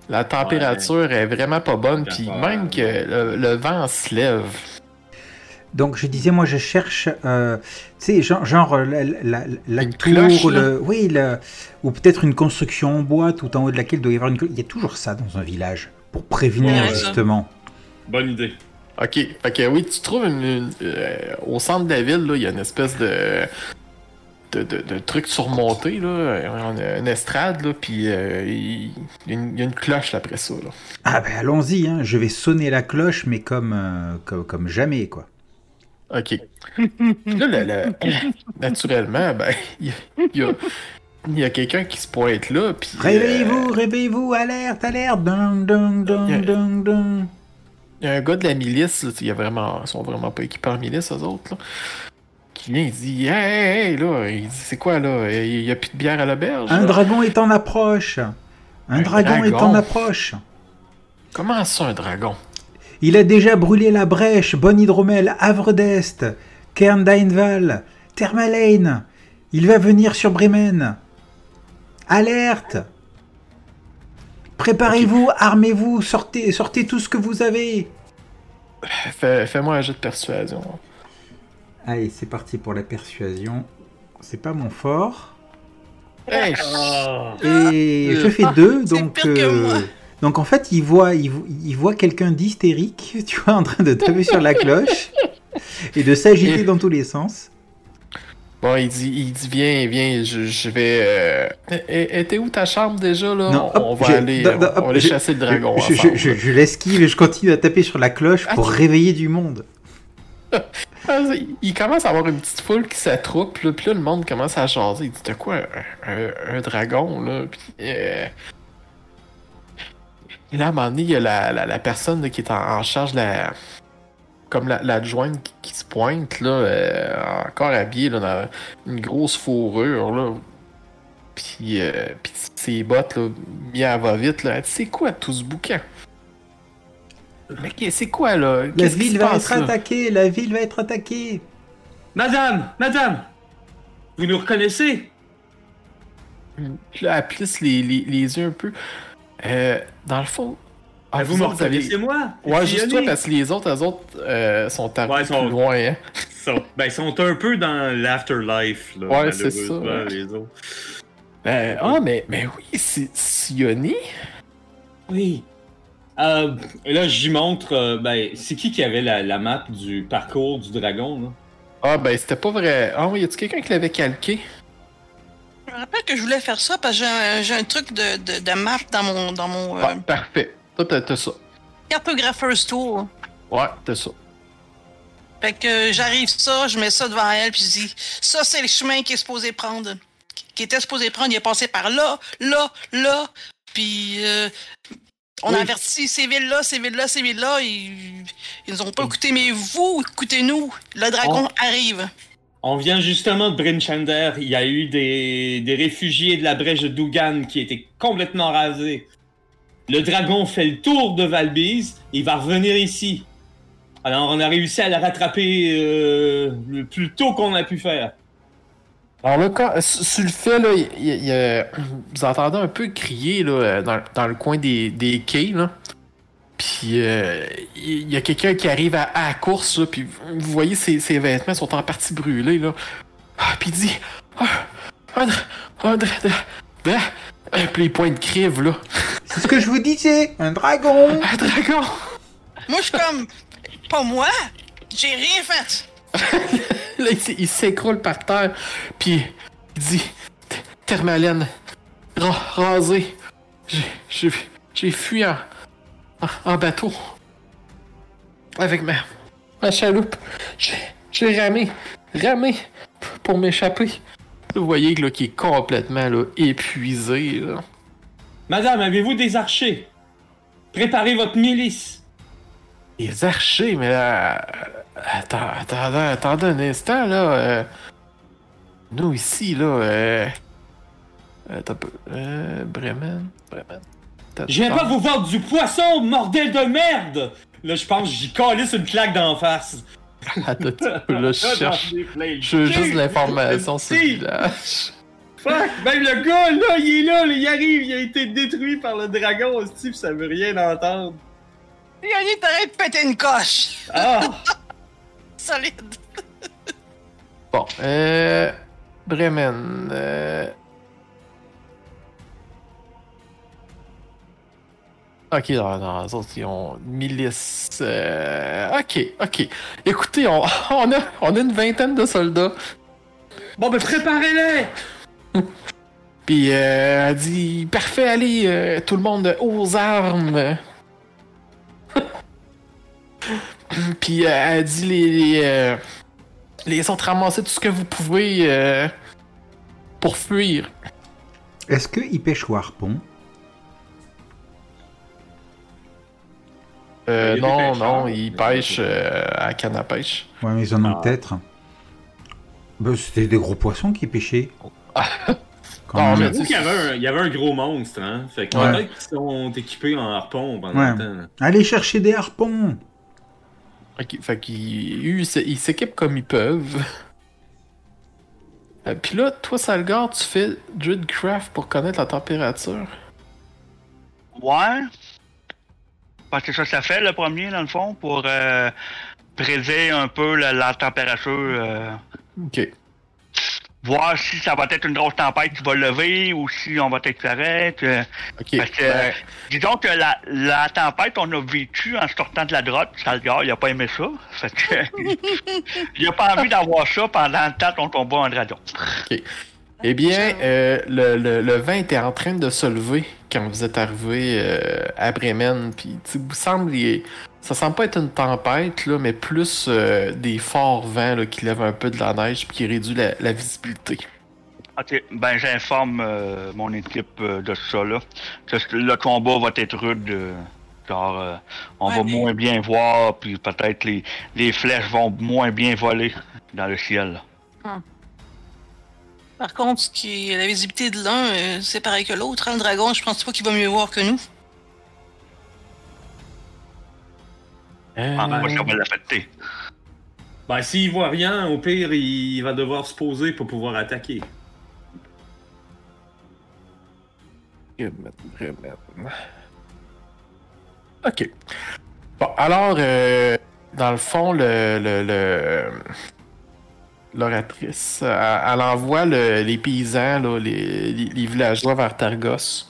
La température est vraiment pas bonne, puis même que le, le vent se lève. Donc je disais, moi je cherche, euh, tu sais, genre, genre la, la, la Une tour, cloche, le, oui, le, ou peut-être une construction en bois tout en haut de laquelle il doit y avoir une cloche. Il y a toujours ça dans un village, pour prévenir Ouais, ça. justement. Bonne idée. Ok, fait que oui, tu trouves une, une- euh, au centre de la ville, là, il y a une espèce de, de, de, de trucs surmontés, là. Une estrade, là, puis euh, il, y a une, il y a une cloche là, après ça, là. Ah ben allons-y, hein. je vais sonner la cloche, mais comme, euh, comme, comme jamais, quoi. OK. Là, le- le- naturellement, ben, il y a, y a- quelqu'un qui se pointe là, puis... euh, Réveillez-vous, réveillez-vous, alerte, alerte, dun, dun, dun, dun, dun. Il y a un gars de la milice, là, y a vraiment, ils sont vraiment pas équipés en milice, eux autres, là, qui vient, il dit, hey, là, il dit, c'est quoi, là, il y a plus de bière à l'auberge, Un là? dragon est en approche. Un, Un dragon, est en approche. Comment ça, un dragon? Il a déjà brûlé la brèche, Bonne Hydromel, Havre d'Est, Kern d'Ainval, Thermalane. Il va venir sur Bremen. Alerte Préparez-vous, armez-vous, sortez, sortez tout ce que vous avez. Fais, fais-moi un jeu de persuasion. Allez, c'est parti pour la persuasion. C'est pas mon fort. Ah. Et je fais deux, donc. pire que moi. donc en fait, il voit, il, vo- il voit quelqu'un d'hystérique, tu vois, en train de taper sur la cloche et de s'agiter Et- dans tous les sens. Bon, il dit, il dit, viens, viens, je, je vais. Euh... eh, T'es où ta chambre déjà là? Non, on, va aller, da- on, va aller chasser le dragon. Je, je, ensemble. je- je l'esquive et je continue à taper sur la cloche pour Ah. réveiller du monde. Ah, Il commence à avoir une petite foule qui s'attroupe, là, puis là le monde commence à jaser. Il dit T'as quoi, un, dragon là Puis, euh, Et là, à un moment donné, il y a la, la, la personne qui est en, charge, la... comme la- l'adjointe qui, qui se pointe, là, euh, encore habillée là, dans une grosse fourrure. Là. Puis, euh, puis ses bottes, là, mis à va-vite. Là. C'est quoi tout ce bouquin? Mais c'est quoi là? La ville va passe, être attaquée, la ville va être attaquée. Madame, madame, vous nous reconnaissez? Là, elle plisse les, les, les yeux un peu. Euh, dans le fond. ah, Ah, vous me reconnaissez moi? Ouais, juste toi, parce que les autres, eux autres, euh, sont arrivés Ouais, ils sont- plus loin, hein. Ils sont, ben, ils sont un peu dans l'afterlife, là, Ouais, c'est ça, malheureusement, ouais. les autres. Euh, ah, mais, mais oui, c'est Sioni. Oui. Euh, là, j'y montre, euh, ben, c'est qui qui avait la, la map du parcours du dragon, là? Ah, ben, c'était pas vrai. Ah, oui, y a-tu quelqu'un qui l'avait calqué? Je me rappelle que je voulais faire ça parce que j'ai un, truc de, de, de map dans mon, dans mon euh, parfait. Toi, t'as ça. cartographer's tool. Ouais, t'as ça. Fait que euh, j'arrive ça, je mets ça devant elle, puis je dis ça c'est le chemin qu'il est supposé prendre, qui était supposé prendre, il est passé par là, là, là, puis euh, on a averti ces villes-là, ces villes-là, ces villes-là, ils, ils nous ont pas écouté, mais vous, écoutez-nous, le dragon arrive. On vient justement de Brinchander. Il y a eu des, des réfugiés de la brèche de Dougan qui étaient complètement rasés. Le dragon fait le tour de Valbise. Il va revenir ici. Alors, on a réussi à le rattraper euh, le plus tôt qu'on a pu faire. Alors là, quand, sur le fait, là, il- il- il y a- vous entendez un peu crier là, dans, dans le coin des, des quais. Là. Puis euh, il y a quelqu'un qui arrive à, à la course, là, puis vous voyez ses, ses vêtements sont en partie brûlés. Là. Ah, puis il dit Ah, ah, ah, dra- Euh, Puis il pointe crive, là. C'est ce que je vous disais, un dragon. Un dragon Moi, je suis comme, pas moi, j'ai rien fait. Là, il, s'écroule par terre, puis il dit T- Thermalène, ra- rasé. J'ai- fui en, en, bateau. Avec ma, ma chaloupe. J'ai ramé, ramé pour m'échapper. Vous voyez là, qu'il est complètement épuisé. Madame, avez-vous des archers? Préparez votre milice. Les archers, mais là. Attends, attends, attendez un instant, là. euh, nous, ici, là. Euh, attends un peu. Euh, Bremen. Bremen. Attends, Je viens pas attends. vous vendre du poisson, bordel de merde Là, je pense que j'y calisse une claque d'en face. Attends, un petit peu, là, je cherche. Je veux juste l'information sur le Si. village. Fuck! Même le gars, là, il est là, là, il arrive, il a été détruit par le dragon, aussi, pis ça veut rien entendre. Yannick, t'arrêtes de péter une coche. Ah! Solide. Bon, euh. Bremen. Euh... Ok, non, non, les autres, ils ont une milice. euh, Ok, ok. Écoutez, on, on, a, on a une vingtaine de soldats. Bon, ben préparez-les! Puis euh, elle dit Parfait, allez, euh, tout le monde aux armes. Puis euh, elle dit les, les, euh, les autres ramassez tout ce que vous pouvez euh, pour fuir. Est-ce qu'ils pêchent au harpon? Euh, Il non, non, ils pêchent euh, à canne à pêche. Ouais, mais ils en ont Ah. peut-être. Bah, C'était des gros poissons qui pêchaient. J'avoue qu'il y avait, un, il y avait un gros monstre, hein. Fait que Ouais. peut-être qu'ils sont équipés en harpon pendant Ouais. le temps. Allez chercher des harpons fait qu'ils ils s'équipent comme ils peuvent. Euh, Puis là, toi, Salgar, tu fais Druidcraft pour connaître la température? Ouais. Parce que ça, ça fait le premier, dans le fond, pour euh, prédire un peu la, la température. euh, Ok. Voir si ça va être une grosse tempête qui va lever ou si on va être correct. euh, Ok. Parce que, Ben, disons que la, la tempête, on a vécu en sortant de la droite. Salgar, il a pas aimé ça. Fait que, il a pas envie d'avoir ça pendant le temps qu'on combat un dragon. Eh bien, euh, le, le, le vent était en train de se lever quand vous êtes arrivé euh, à Bremen. Puis, vous semble, ça semble pas être une tempête, là, mais plus euh, des forts vents là, qui lèvent un peu de la neige puis qui réduisent la, la visibilité. Ok, ben j'informe euh, mon équipe euh, de ça là. Que le combat va être rude. euh, genre, euh, on Ouais, va mais- moins bien voir, puis peut-être les, les flèches vont moins bien voler dans le ciel. Par contre, ce qui est la visibilité de l'un, euh, c'est pareil que l'autre. hein. Le dragon, je pense pas qu'il va mieux voir que nous. Euh, Ah, moi, ça va l'affecter. Ben, s'il voit rien, au pire, il va devoir se poser pour pouvoir attaquer. Ok. Bon, alors, euh, dans le fond, le, le, le- l'oratrice, elle, elle envoie le- les paysans, là, les, villageois vers Targos.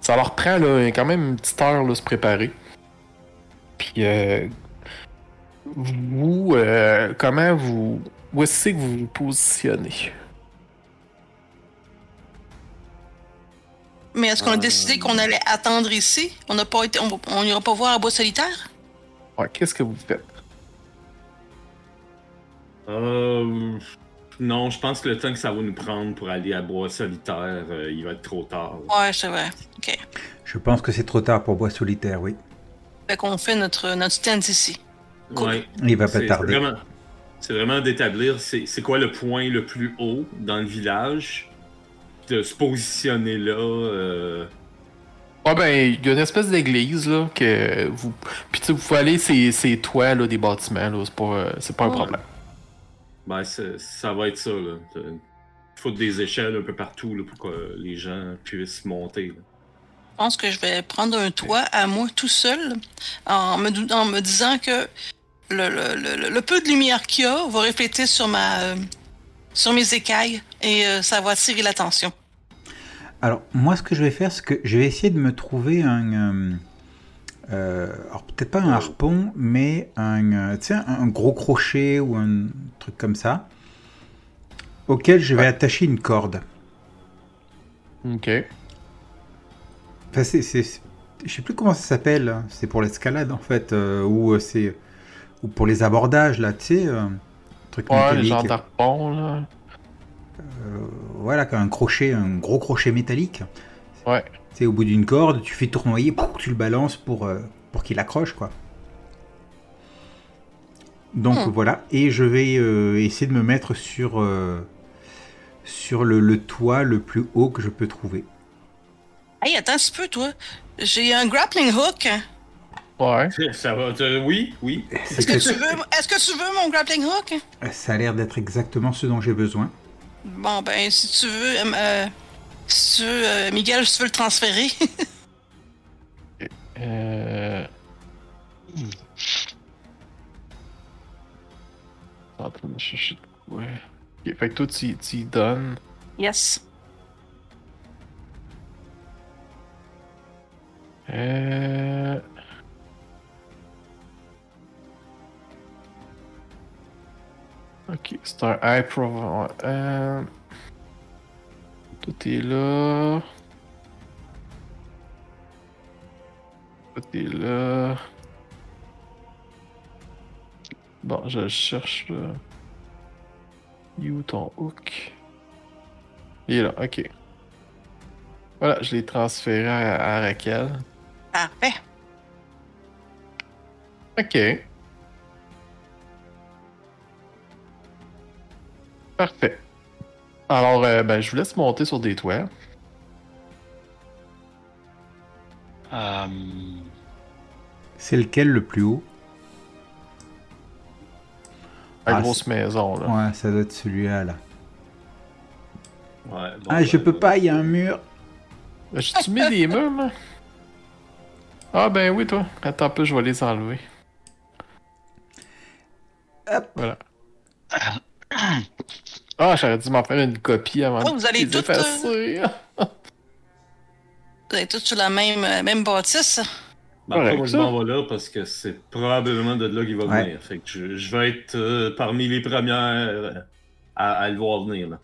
Ça leur prend là, quand même une petite heure là, se préparer. Puis, euh, vous, euh, comment vous. Où est-ce que vous vous positionnez? Mais est-ce qu'on a décidé qu'on allait attendre ici? On n'a pas été. On, va- on ira pas voir à bois solitaire? Ouais, qu'est-ce que vous faites? Euh. Non, je pense que le temps que ça va nous prendre pour aller à Bois Solitaire, euh, il va être trop tard. Ouais, c'est vrai. Ok. Je pense que c'est trop tard pour bois solitaire, oui. Fait qu'on fait notre, notre tent ici. Cool. Ouais. Il va pas C'est tarder. vraiment, c'est vraiment d'établir c'est c'est quoi le point le plus haut dans le village, de se positionner là. euh, Ouais, ben, il y a une espèce d'église, là, que vous. Puis, tu sais, vous pouvez aller ces, ces toits, là, des bâtiments, là, c'est pas, euh, c'est pas un Ouais. problème. Ben, ça va être ça. Là. Il faut des échelles un peu partout là, pour que les gens puissent monter. là. Je pense que je vais prendre un toit à moi tout seul en me, en me disant que le, le- le- le peu de lumière qu'il y a va refléter sur ma euh, sur mes écailles et euh, ça va attirer l'attention. Alors, moi, ce que je vais faire, c'est que je vais essayer de me trouver un. euh, euh, alors, peut-être pas un harpon, mais un, euh, un, un gros crochet ou un truc comme ça, auquel je vais Ouais. attacher une corde. Ok. Enfin, c'est. Je sais plus comment ça s'appelle. hein. C'est pour l'escalade, en fait. euh, ou euh, c'est. Ou pour les abordages, là, tu sais. truc Ouais, les gens là. Voilà, un crochet, un gros crochet métallique. Ouais. Tu sais, au bout d'une corde, tu fais tournoyer, tu le balances pour, euh, pour qu'il accroche, quoi. Donc Hmm. voilà, et je vais euh, essayer de me mettre sur, euh, sur le, le toit le plus haut que je peux trouver. Hey, attends un peu, toi. J'ai un grappling hook. Ouais. Ça va. te- Oui, oui. Est-ce que tu veux Est-ce que tu veux mon grappling hook? Ça a l'air d'être exactement ce dont j'ai besoin. Bon ben si tu veux euh, euh, si euh, Miguel, si tu veux le transférer. Euh... hmm. En train de chercher de quoi. Ok, fait que toi, tu, tu y donnes. yes. Euh... Ok. C'est un high Euh... Tout est là. Est là. Bon, je le cherche là. Il est Où ton hook? Il est là, ok. Voilà, je l'ai transféré à, à Raquel. Parfait. Ok. Parfait. Alors, euh, ben, je vous laisse monter sur des toits. Euh, C'est lequel le plus haut? La Ah, grosse maison, là. Ouais, ça doit être celui-là. Là. Ouais, bon, Ah, je peux pas, il y a un mur. J'ai-tu mis des murs, là? Ah, ben oui, toi. Attends un peu, je vais les enlever. Hop. Voilà. Ah, j'aurais dû m'en faire une copie avant Oh, vous allez de toutes, euh. Vous êtes tous sur la même, euh, même bâtisse? Ben, après, Correct, moi, je m'en vais là parce que c'est probablement de là qu'il va Ouais. venir. Fait que je, je vais être euh, parmi les premières euh, à, à le voir venir. Là.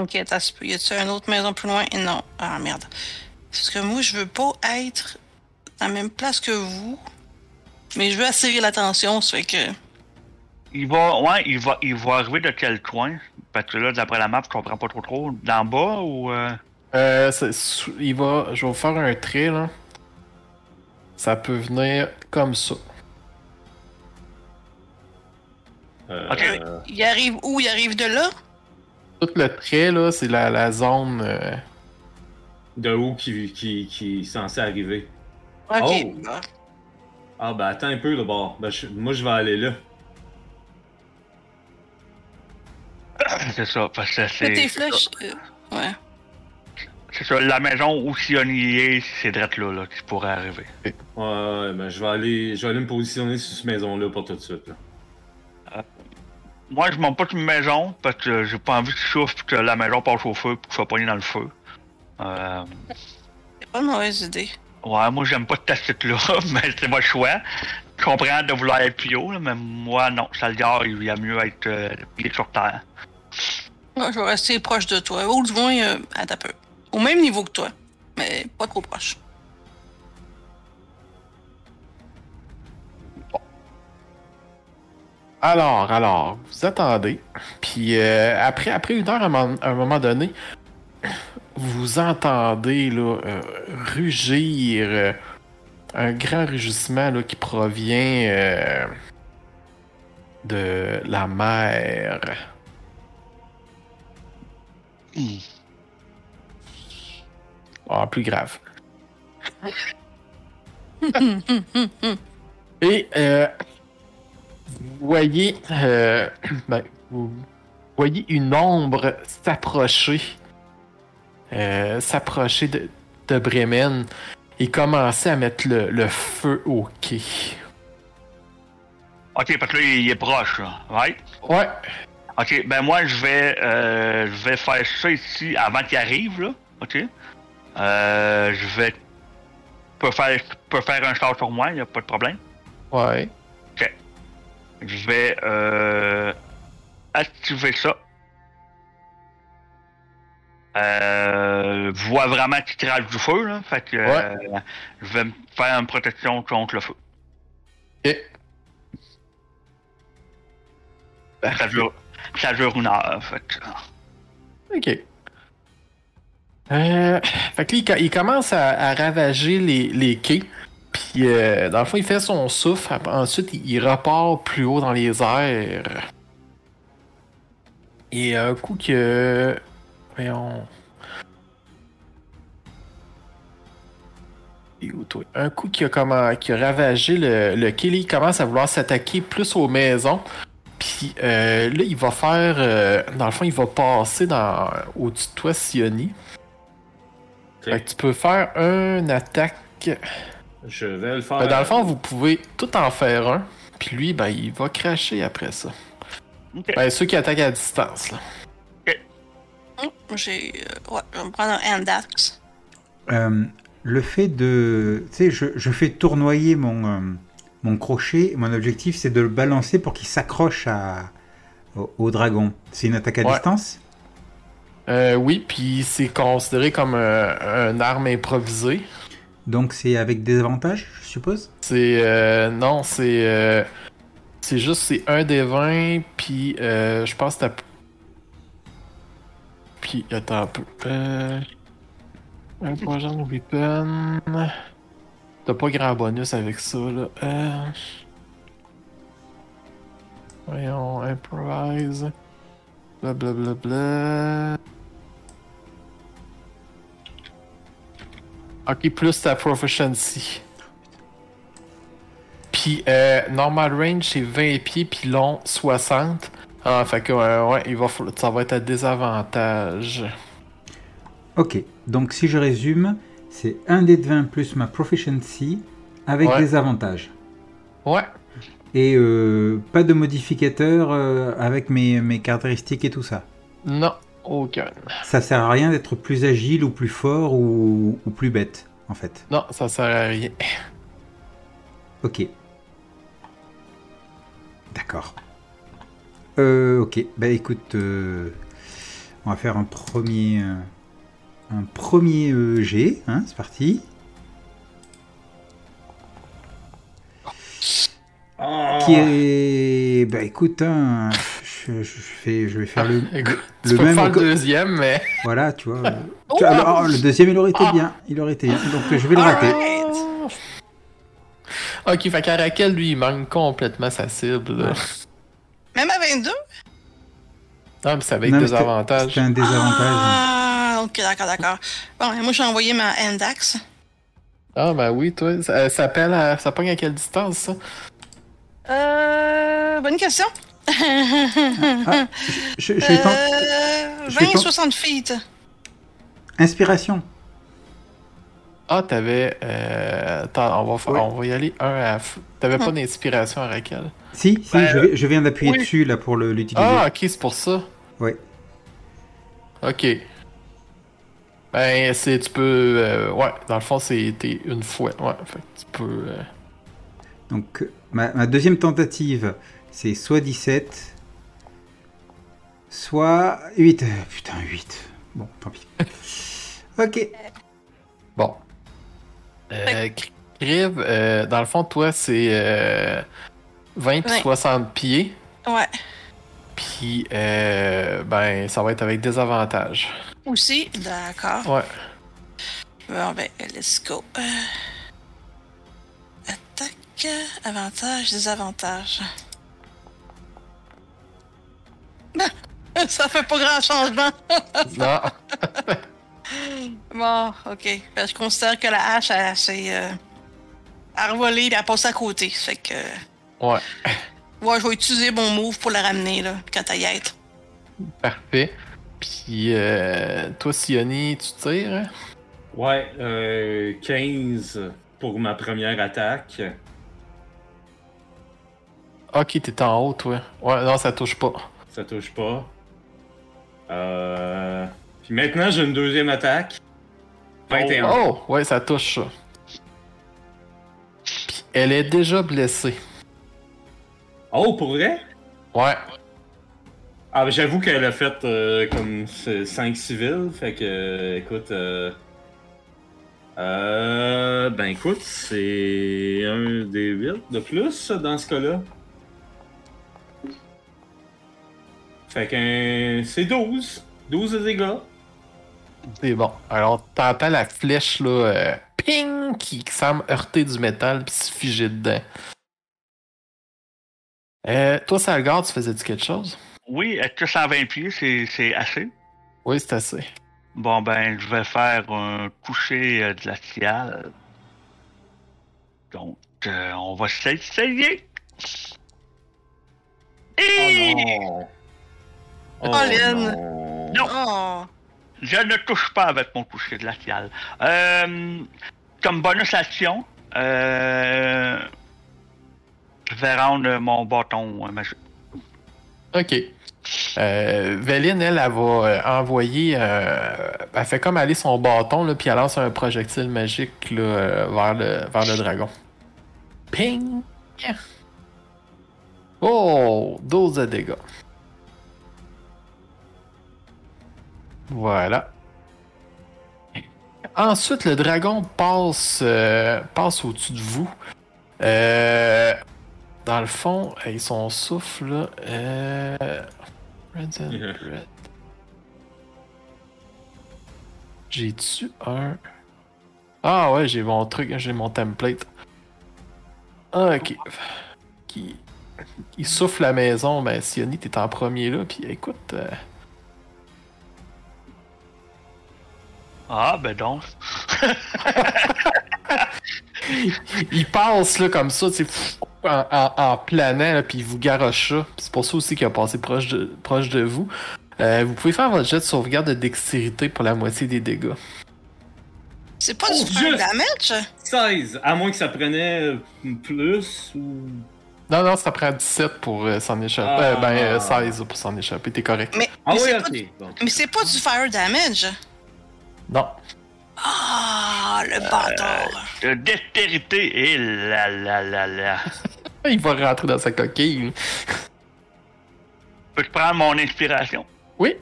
Ok, t'as Y a-tu une autre maison plus loin? Non. Ah, merde. Parce que moi, je veux pas être à la même place que vous. Mais je veux attirer l'attention, ça fait que. il va, ouais, il va, il va arriver de quel coin? Parce que là, d'après la map, je comprends pas trop trop. D'en bas ou. euh, Euh, il va... Je vais vous faire un trait, là. Ça peut venir comme ça. Euh, Ok. Il arrive où? Il arrive de là? Tout le trait, là, c'est la, la zone... euh, de où qui, qui, qui est censé arriver. Ok. Oh. Bah, Ah, ben attends un peu d'abord. Ben, je- moi, je vais aller là. C'est ça, parce que c'est. tes flèches. euh, ouais. C'est ça, la maison où Sioni est, c'est drette là, là, qui pourrait arriver. Ouais, ouais, ben je vais aller, je vais aller me positionner sur cette maison-là pour tout de suite. Là. Moi, je monte pas sur une maison parce que j'ai pas envie chauffe pis que la maison passe au feu pour que je sois pogné dans le feu. Euh, C'est pas une mauvaise idée. ouais, moi, j'aime pas cette tactique-là, mais c'est votre choix. Je comprends de vouloir être plus haut, là, mais moi, non, ça le gare, il y a mieux être euh, pied sur terre. Je vais rester proche de toi. Ou du moins, euh, attends un peu. Au même niveau que toi. Mais pas trop proche. Alors, alors, vous attendez. Puis euh, après, après une heure, à un moment, à donné, vous entendez là, euh, rugir euh, un grand rugissement là, qui provient de la mer. Ah, plus grave. Et euh, vous voyez, euh, ben, vous voyez une ombre s'approcher, euh, s'approcher de, de Bremen et commencer à mettre le, le feu au quai. Ok, parce que là, il est proche, là, right? Ouais, Ok, ben moi, je vais, euh, je vais faire ça ici avant qu'il arrive, là. Ok? Euh, je vais. Peux faire, peux faire un char sur moi, y a pas de problème. ouais. Je vais euh, activer ça. Euh, je vois vraiment qu'il crache du feu, là. Fait que euh, je vais me faire une protection contre le feu. Ok. Ça dure, ça dure une heure. Fait que, Ok. Euh, fait que là, il, commence à, ravager les, les quais. Puis, euh, dans le fond, il fait son souffle. Ensuite, il, repart plus haut dans les airs. Et un coup que. Voyons. Un coup qui a, comment, qui a ravagé le, le quai, il commence à vouloir s'attaquer plus aux maisons. Puis euh, là, il va faire. euh, dans le fond, il va passer dans, au-dessus de toi, Sioni. Ok. Fait que tu peux faire une attaque. Je vais le faire. Ben, dans le fond, vous pouvez tout en faire un. Puis lui, ben, il va cracher après ça. Ok. Ben, ceux qui attaquent à distance, là. J'ai. euh, ouais, je vais me prendre un hand axe. Euh, le fait de. Tu sais, je, je fais tournoyer mon, euh, mon crochet. Mon objectif, c'est de le balancer pour qu'il s'accroche à, au, au dragon. C'est une attaque à Ouais. distance? Euh, oui, puis c'est considéré comme un, un arme improvisée. Donc c'est avec des avantages, je suppose? C'est. euh, non, c'est. euh, c'est juste, c'est un des 20, puis euh, je pense que t'as. Puis, attends un peu. Euh. Un prochain weapon. T'as pas grand bonus avec ça, là. Voyons, improvise. Blablabla. Bla, bla. Ok, plus ta proficiency. Puis euh, normal range c'est 20 pieds puis long 60. Ah, fait que euh, ouais, il va ça va être à désavantage. Ok, donc si je résume, c'est un dé de 20 plus ma proficiency avec Ouais. des avantages. Ouais. Et euh, pas de modificateur euh, avec mes, mes caractéristiques et tout ça. Non, aucun. Ça sert à rien d'être plus agile ou plus fort ou, ou plus bête, en fait. Non, ça sert à rien. Ok. D'accord. Euh, ok, bah écoute, euh, on va faire un premier, un premier euh, jet, hein, c'est parti. Ah! Qui est, bah écoute, hein, je, je fais, je vais faire le, Écoute, le tu peux même faire le deuxième, mais. voilà, tu vois. tu- alors, le deuxième, il aurait été bien, il aurait été bien, donc je vais le rater. Ok, fait qu'à Raquel, lui, il manque complètement sa cible. là. Même à 22? Non, mais c'est avec Non, des avantages. C'était un désavantage. Ah, ok, d'accord, d'accord. Bon, et moi, j'ai envoyé ma index. Ah, ben oui, toi. Ça, ça appelle à. Ça pogne à quelle distance, ça? Euh. Bonne question. Ah, je, je Euh. je vais 20, tenter- 60 feet. Inspiration. Ah, t'avais. Euh... Attends, on va, on va y aller un à. T'avais pas d'inspiration à Raquel? Si, si, Ben, je, vais- je viens d'appuyer oui. dessus là pour le- l'utiliser. Ah, ok, c'est pour ça. Ouais. Ok. Ben, c'est. Tu peux. euh, ouais, dans le fond, c'est t'es une fois. Ouais, fait que tu peux. euh, Donc, ma, ma deuxième tentative, c'est soit 17, soit 8. Euh, Putain, 8. Bon, tant pis. ok. Bon. Euh, Criv, euh, dans le fond, toi, c'est euh, 20 puis Ouais. 60 pieds. Ouais. Puis, euh, ben, ça va être avec des avantages. Aussi, d'accord. Ouais. Bon, ben, let's go. Euh, Attaque, avantage, désavantage. Ça fait pas grand changement. Non. Bon, ok. Ben, je considère que la hache, elle, s'est euh, a revolé et elle passe à côté. Fait que. Ouais. Ouais, je vais utiliser mon move pour la ramener, là, quand elle y est. Parfait. Puis, euh, toi, Sioni, tu tires? Ouais, euh, 15 pour ma première attaque. Ok, t'es en haut, toi. Ouais, non, ça touche pas. Ça touche pas. Euh... Puis maintenant, j'ai une deuxième attaque. 21. Oh, ouais, ça touche ça. Puis, elle est déjà blessée. Oh, pour vrai? Ouais. Ah, j'avoue qu'elle a fait euh, comme 5 civils, fait que, écoute, euh... Euh, ben écoute, c'est un des 8 de plus dans ce cas-là. Fait que euh, c'est 12. 12 de dégâts. C'est bon. Alors, t'entends la flèche, là, euh, ping, qui semble heurter du métal puis se figer dedans. Euh, toi, Salgard, tu faisais-tu quelque chose? Oui, est-ce que 120 pieds, c'est c'est assez? Oui, c'est assez. Bon, ben, je vais faire un coucher euh, glacial. Donc, euh, on va s'essayer. Et non! Oh Colin. non! Non. Oh! je ne touche pas avec mon coucher glacial. Euh, comme bonus action, euh, je vais rendre mon bâton euh, magique. OK. Euh, Véline, elle, elle, va euh, envoyer. Euh, elle fait comme aller son bâton, puis elle lance un projectile magique vers, le, dragon. Ping! Oh! 12 de dégâts. Voilà. Ensuite, le dragon passe, passe au-dessus de vous. Euh, dans le fond, avec son souffle, là, euh, Red and Red. J'ai-tu un? Ah ouais, j'ai mon truc, j'ai mon template. Ah, ok. Qui, qui souffle la maison, ben Sioni, t'es en premier là, puis écoute. euh, Ah, ben donc. il passe là comme ça, tu en, en, en planant, là, puis il vous garoche ça. C'est pour ça aussi qu'il a passé proche de, proche de vous. Euh, vous pouvez faire votre jet de sauvegarde de dextérité pour la moitié des dégâts. C'est pas Oh, du fire damage? 16, à moins que ça prenait plus ou. Non, non, ça prend 17 pour euh, s'en échapper. Ah. Euh, ben, euh, 16 pour s'en échapper, t'es correct. Mais, Ah mais oui, c'est ok. pas du- Bon. mais c'est pas du fire damage? Non. Ah, le bâtard. De dextérité, et là là là là. Il va rentrer dans sa coquille. Peux-je prendre mon inspiration? Oui.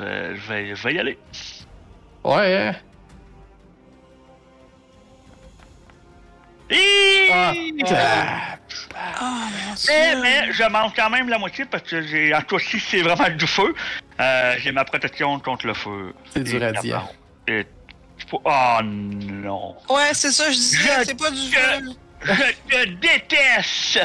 Euh, je, vais, je vais y aller. Ouais. hein. Hi! Ah. Oh Ah. Mais, je mange quand même la moitié parce que j'ai. En tout cas, si c'est vraiment du feu, euh, j'ai ma protection contre le feu. C'est du Et Oh non. Ouais, c'est ça, je disais, Je- c'est pas du je- feu. Je te déteste!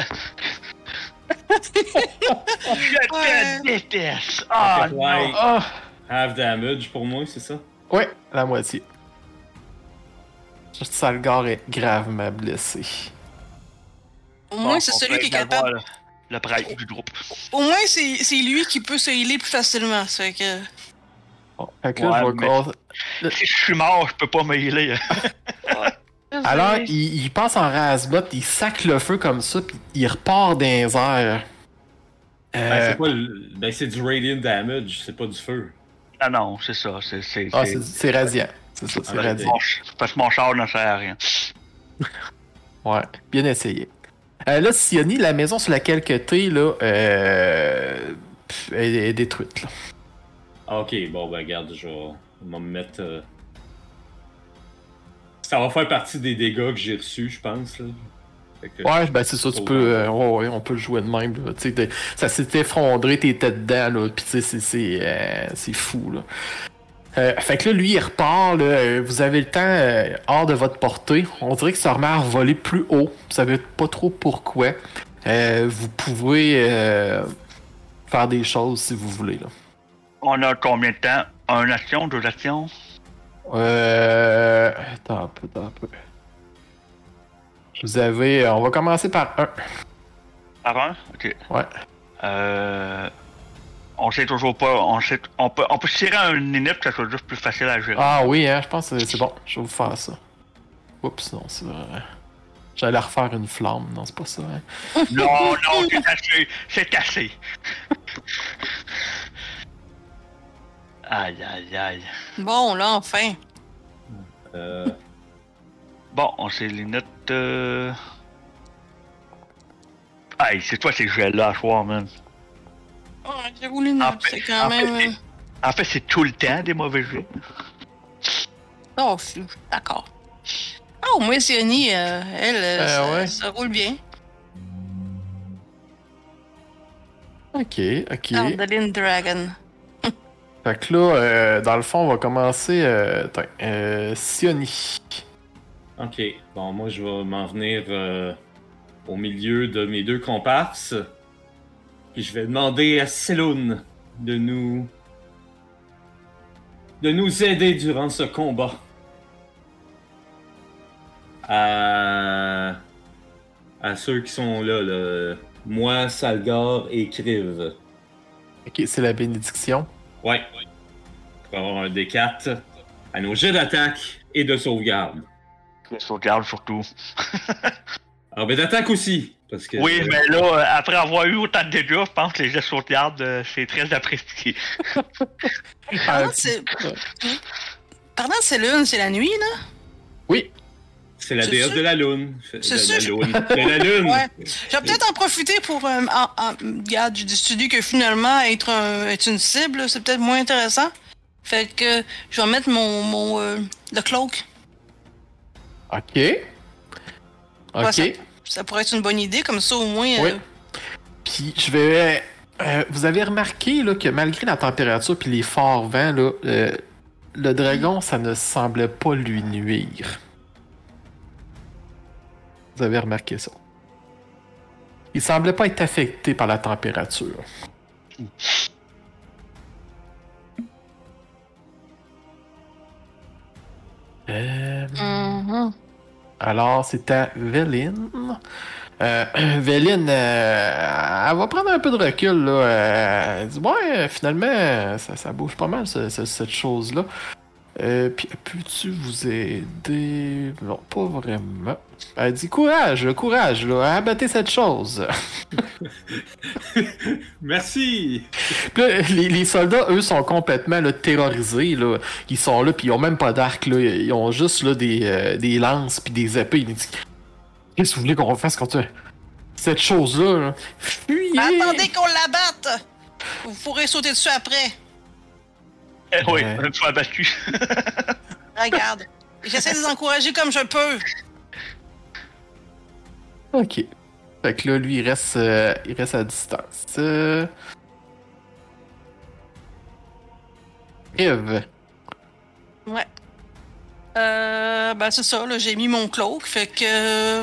je Ouais. te déteste! Ah ouais. non! Ah. Half damage pour moi, c'est ça? Ouais, la moitié. Juste Salgar est gravement blessé. Au moins, Bon, c'est celui qui est capable. Le, le prêtre du groupe. Au moins, c'est c'est lui qui peut se healer plus facilement. Fait que. Fait que là, Ouais, je vais Si je suis mort, je peux pas me healer. Alors, il, il passe en rasbot, il sac le feu comme ça, puis il repart dans les airs. Ben, Euh, c'est pas le- ben, c'est du radiant damage, c'est pas du feu. Ah non, c'est ça. C'est c'est- ah, c'est- radiant. C'est ça, c'est Ah, radiant. Mon ch- Parce que mon char ne sert à rien. Ouais, bien essayé. Euh, là, Sioni, la maison sur laquelle que t'es, là, euh, pff, elle est détruite. Là. Ah, ok, bon, ben, regarde, je vais, me mettre. euh, Ça va faire partie des dégâts que j'ai reçus, je pense. Là. Que- Ouais, ben c'est ça, tu peux. euh, ouais, ouais, on peut le jouer de même. Là. Ça s'est effondré, t'étais dedans, là. Sais, c'est- c'est euh, c'est fou, là. Euh, fait que là, lui, il repart. Là, vous avez le temps hors de votre portée. On dirait que ça remet à voler plus haut. Vous savez pas trop pourquoi. Vous pouvez euh, faire des choses si vous voulez. Là. On a combien de temps? Un action, deux actions? Euh... Attends un peu, attends un peu. Vous avez... On va commencer par un. Par un? Ok. Ouais. Euh... On sait toujours pas. On, sait, on, peut, on peut tirer un init que ça soit juste plus facile à gérer. Ah oui, hein, je pense que c'est bon. Je vais vous faire ça. Oups, non, c'est vrai. J'allais refaire une flamme. Non, c'est pas ça. Hein. Non, non, c'est assez. C'est assez. Aïe, aïe, aïe. Bon, là, enfin. Euh, Bon, on sait les notes. Euh... Aïe, c'est toi ces jeux-là à soir, man. Oh, j'ai roulé une En note, fait- c'est quand en fait, même. euh, En fait, c'est tout le temps des mauvais jeux. Oh, je suis d'accord. Ah, au moins, Sioni, euh, elle, ça, ouais. ça roule bien. Ok, ok. Ardeline Dragon. Fait que là, euh, dans le fond, on va commencer. Euh, euh, Sioni. ok, bon, moi, je vais m'en venir euh, au milieu de mes deux comparses. Puis je vais demander à Celoun de nous. de nous aider durant ce combat. À. à ceux qui sont là, là. Moi, Salgar et Kriv. Ok, c'est la bénédiction. Ouais. Pour avoir un D4 à nos jets d'attaque et de sauvegarde. La sauvegarde surtout. Alors, mais d'attaque aussi. Parce que, Oui, mais là, euh, après avoir eu autant de dégâts, je pense que les gestes de sauvegarde, euh, c'est très apprécié. Pardon, c'est. Pardon, c'est lune, c'est la nuit, là? Oui, c'est la déesse de la lune. C'est la lune. De la lune. Ouais. Je vais peut-être en profiter pour. Euh, en, en- regarde, je dis que finalement, être, un- être une cible, c'est peut-être moins intéressant. Fait que je vais mettre mon, mon euh, le cloak. Ok. Ouais, Ok. ça, ça pourrait être une bonne idée, comme ça au moins. euh, Oui. Puis je vais. euh, vous avez remarqué là, que malgré la température puis les forts vents, là, euh, le dragon, ça ne semblait pas lui nuire. Vous avez remarqué ça. Il semblait pas être affecté par la température. Euh, mhm. alors, c'est à Véline. Euh, Véline, euh, elle va prendre un peu de recul. Là. Elle dit Ouais, finalement, ça, ça bouge pas mal, ce- ce- cette chose-là. Euh, puis, peux-tu vous aider? Non, pas vraiment. Elle dit Courage, courage, là, abattez cette chose. Merci! Puis là, les, les soldats, eux, sont complètement là, terrorisés. Là. Ils sont là, puis ils ont même pas d'arc. Là. Ils ont juste là, des, euh, des lances puis des épées. Ils disent Qu'est-ce que vous voulez qu'on fasse contre cette chose-là? là? Fuyez! Attendez qu'on l'abatte! Vous pourrez sauter dessus après. Eh oui, une fois battu. Regarde. J'essaie de les encourager comme je peux. Ok. Fait que là, lui, il reste, euh, il reste à distance. Euh... Eve. Ouais. Euh, ben c'est ça, là, j'ai mis mon cloak, fait que...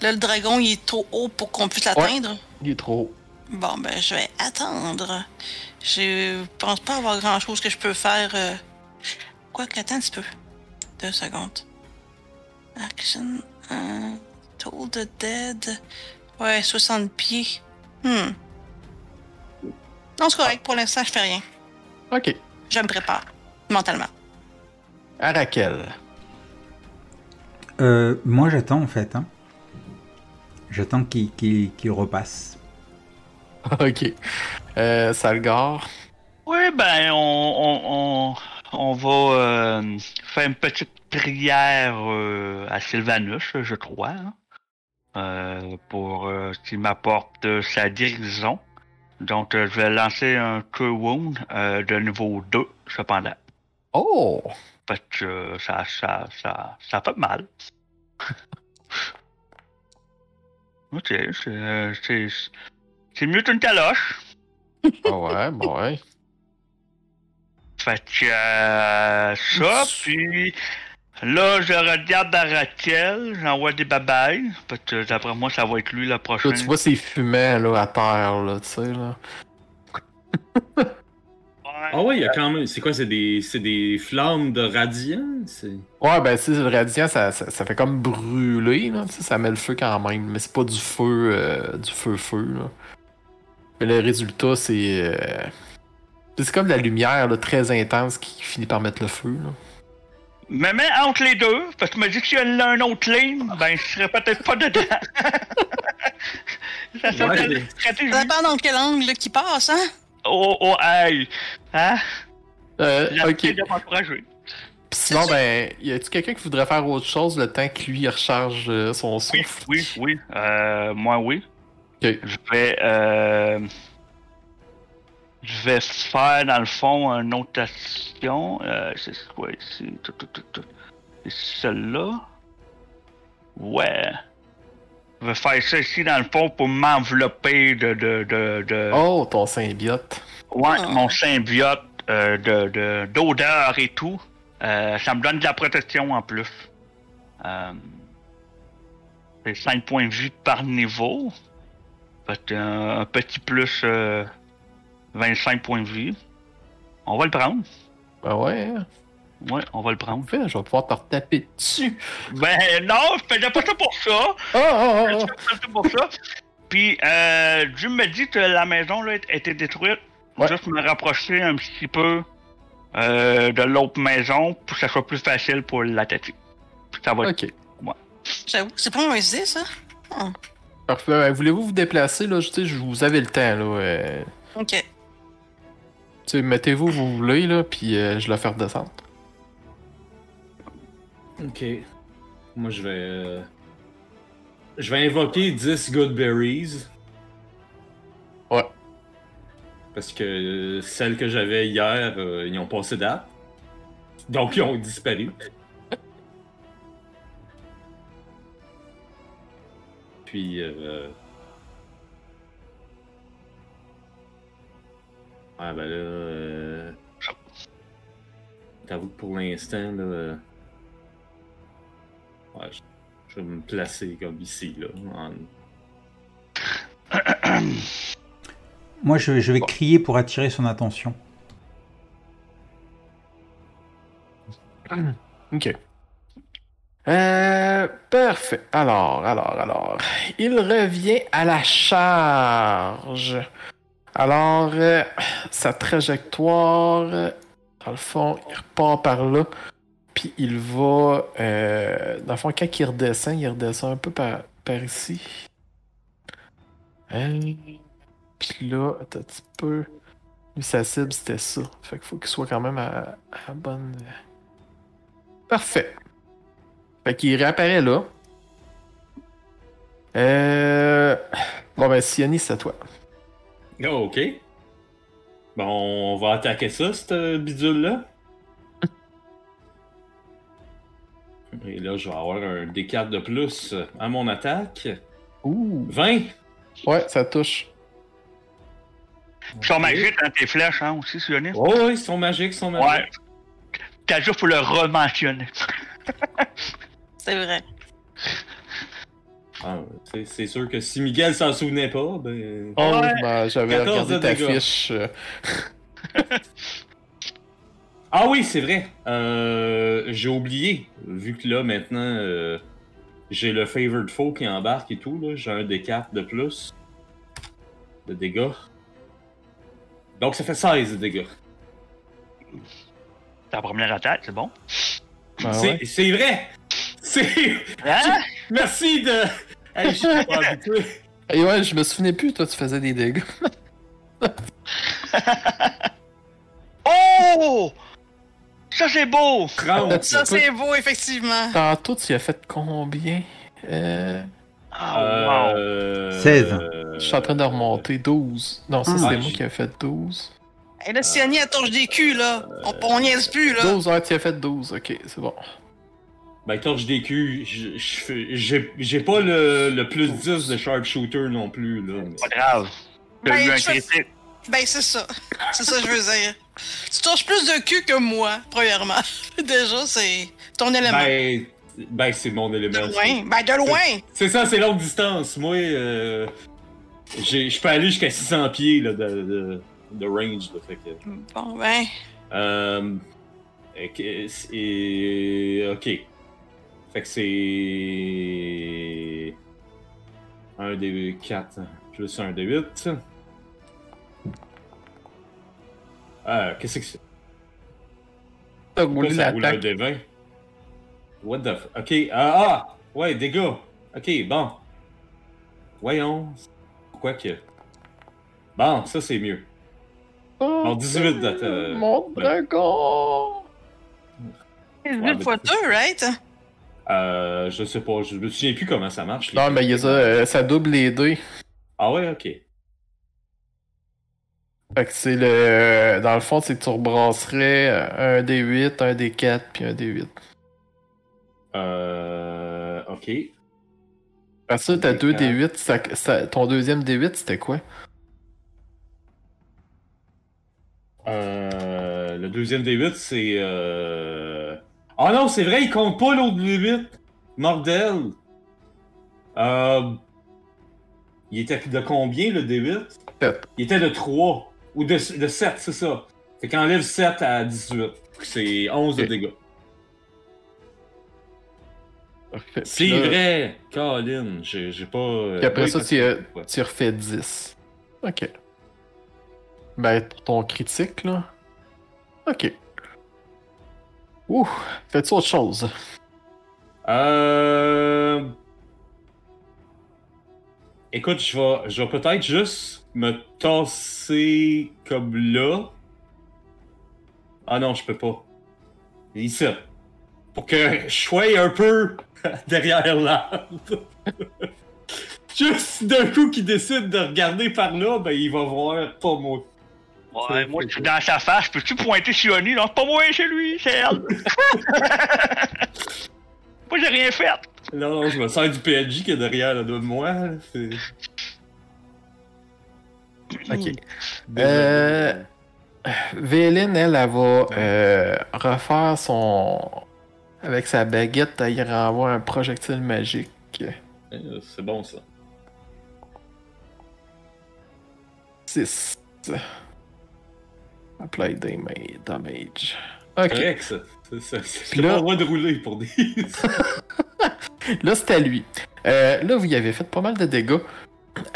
Là, le dragon, il est trop haut pour qu'on puisse l'atteindre. Il est trop haut. Bon, ben, je vais attendre. Je pense pas avoir grand-chose que je peux faire... Euh... Quoi que, attends un petit peu. Deux secondes. Action... Euh... Toll the Dead... Ouais, 60 pieds. Hmm. Non, c'est correct. Pour l'instant, je fais rien. Ok. Je me prépare. Mentalement. À Raquel. Euh, moi, j'attends en fait. hein. J'attends qu'il repasse. ok. Euh, Salgar. Oui, ben, on, on, on, on va euh, faire une petite prière euh, à Sylvanus, je crois, hein, euh, pour qu'il m'apporte sa guérison. Donc, je vais lancer un Cure Wound de niveau 2, cependant. Oh! Fait que ça, ça, ça, ça fait mal. ok, c'est, c'est, mieux qu'une caloche. Ah ouais, bon, ouais. Fait que euh, ça, puis là, je regarde à Raquel, j'envoie des babayes. Fait que d'après moi, ça va être lui la Là, prochaine. tu vois ces fumets là, à terre, là, tu sais, là. Ouais. Ah ouais, il y a quand même. C'est quoi, c'est des, c'est des flammes de radiant? C'est... Ouais, ben, tu sais, le radiant, ça, ça, ça fait comme brûler, là, tu sais, ça met le feu quand même, mais c'est pas du feu, euh, du feu-feu, là. Mais le résultat, c'est. euh, C'est comme la lumière, là, très intense qui finit par mettre le feu, là. Mais mets entre les deux, parce que tu m'as dit que s'il y en a un autre ligne, ben je serais peut-être pas dedans. ça Ouais, stratégie. Ça dépend dans quel angle qui passe, hein? Oh, oh, hey! Hein? Euh, ok. de m'encourager. Puis sinon, ben, y a-tu quelqu'un qui voudrait faire autre chose le temps que lui il recharge euh, son Oui, souffle? oui, oui. Euh, moi, oui. Je vais. Euh, je vais faire, dans le fond, une autre action. Euh, c'est quoi ici? Tout, tout, tout, tout. C'est celle-là? Ouais. Je vais faire ça ici, dans le fond, pour m'envelopper de. de, de, de Oh, ton symbiote. ouais, Oh. mon symbiote euh, de, de, d'odeur et tout. Euh, ça me donne de la protection en plus. Euh, c'est 5 points de vie par niveau. Fait euh, un petit plus euh, 25 points de vie. On va le prendre. Ben ouais, Ouais, on va le prendre. fait, je vais pouvoir te retaper dessus. Ben non, je faisais pas ça pour ça. Oh, oh, oh, Je oh. faisais pas ça pour ça. Puis, euh, Dieu me dit que la maison là, a été détruite. Ouais. Juste me rapprocher un petit peu euh, de l'autre maison pour que ça soit plus facile pour l'attaquer. Puis Ça va être... Ok. J'avoue, c'est pas une idée, ça? Parfait. Ben, Voulez-vous vous déplacer, là? Je sais, je vous avez le temps, là. euh, Ok. tu sais, mettez-vous où vous voulez, là, puis euh, je vais la faire descendre. Ok. Moi, je vais. euh, Je vais invoquer 10 good berries. Ouais. Parce que euh, celles que j'avais hier, euh, ils ont passé date. Donc ils ont disparu. Puis euh... Ouais ben là euh... T'avoue que pour l'instant là. euh, Ouais, je, je vais me placer comme ici là. en- Moi, je, je vais crier pour attirer son attention. Ok. Euh, parfait. Alors, alors, alors. Il revient à la charge. Alors, euh, sa trajectoire, euh, dans le fond, il repart par là. Puis il va. euh, dans le fond, quand il redescend, il redescend un peu par, ici. Euh, puis là, un petit peu. Lui, sa cible, c'était ça. Fait qu'il faut qu'il soit quand même à, à bonne. Parfait. Fait qu'il réapparaît là. Euh... Bon ben Sioni, c'est à toi. Oh, ok. Bon, on va attaquer ça, cette bidule-là. Et là, je vais avoir un D4 de plus à mon attaque. Ouh. 20! Ouais, ça touche. Ils sont magiques dans tes flèches, hein, aussi, Sionis. Oh, oui, ils sont magiques, ils sont magiques. Ouais. T'as juste pour le rementionner. C'est vrai. Ah, c'est- sûr que si Miguel s'en souvenait pas, ben. Oh, Ouais. ben, j'avais 14 regardé ta dégâts. fiche. euh, Ah oui, c'est vrai. Euh, j'ai oublié. Vu que là, maintenant, euh, j'ai le Favored Foe qui embarque et tout. là, J'ai un D4 de plus de dégâts. Donc ça fait 16 de dégâts. Ta première attaque, c'est bon? ben c'est ouais. c'est vrai! C'est. Hein? Merci de. Hey, je suis pas habitué. Et ouais, je me souvenais plus, toi, tu faisais des dégâts. Oh! Ça, c'est beau! 30. Ça, c'est beau, effectivement. Tantôt, tu as fait combien? Euh... Ah, wow. Euh, 16. Je suis en train de remonter 12. Non, ça, Ah. c'est Ouais, moi qui ai fait 12. Et là, Siani, elle torche des culs, là. On, on niaise plus, là. 12, ouais, tu as fait 12. Ok, c'est bon. Ben, torche des culs, je- je fais- j'ai j'ai pas le, le plus 10 de sharpshooter non plus. Là. Pas grave. T'as Ben, eu un critique. Ben, c'est ça. C'est ça que je veux dire. Tu torches plus de cul que moi, premièrement. Déjà, c'est ton élément. Ben, ben c'est mon de élément. loin. Ben, de loin. C'est ça, c'est longue distance. Moi, euh, j'ai- je peux aller jusqu'à 600 pieds là, de, de, de range. Là, fait que, Bon, ben. euh, et- ok. Fait que c'est. Un des 4 plus un des 8. Euh, qu'est-ce que c'est? T'as roulé ça roule un l'attaque. des 20? What the f... Ok, ah, ah! Ouais, dégâts! Ok, bon. Voyons. Pourquoi que... Bon, ça c'est mieux. Oh, Bon, 18 d'attaque. Mon dragon! 8 fois 2, right? Euh, je sais pas, je me souviens plus comment ça marche. Non, mais il y a ça, euh, ça double les dés. Ah ouais, ok. Fait que c'est le. Dans le fond, c'est que tu rebrasserais euh, un des 8, un des 4, puis un des 8. Euh... Ok. Après ça, t'as deux quatre. des 8. Ça, ça- ton deuxième des 8, c'était quoi? Euh... Le deuxième des 8, c'est... Euh... Ah non, c'est vrai, il compte pas l'autre 8. Mordel. Euh... Il était de combien, le D8? Sept. Il était de 3. Ou de, de 7, c'est ça. Fait qu'enlève 7 à 18. C'est 11 de dégâts. C'est là, vrai! Colin, j'ai pas... euh, Puis après oui, ça, tu, que- ouais. tu refais 10. Ok. Ben, pour ton critique, là. Ok. Ouh, fais-tu autre chose? Euh... Écoute, je vais, je vais peut-être juste me tasser comme là. Ah non, je peux pas. Ici. Pour que je sois un peu derrière l'arbre. juste d'un coup qu'il décide de regarder par là, ben il va voir pas moi. Ouais, moi, je suis dans sa face. Peux-tu pointer Sioni? Non, c'est pas moi, c'est lui, c'est elle. moi, j'ai rien fait. Non, non, je me sers du PNJ qui est derrière le dos de moi. là, c'est- Ok. Euh, Véline, elle, elle va euh, refaire son. Avec sa baguette, elle y renvoie un projectile magique. Euh, C'est bon ça. 6. Apply dama- damage. Ok. Correct ça. C'est- C'est c'est Puis pas là- le droit de rouler pour des. Là, c'est à lui. Euh, là, vous y avez fait pas mal de dégâts.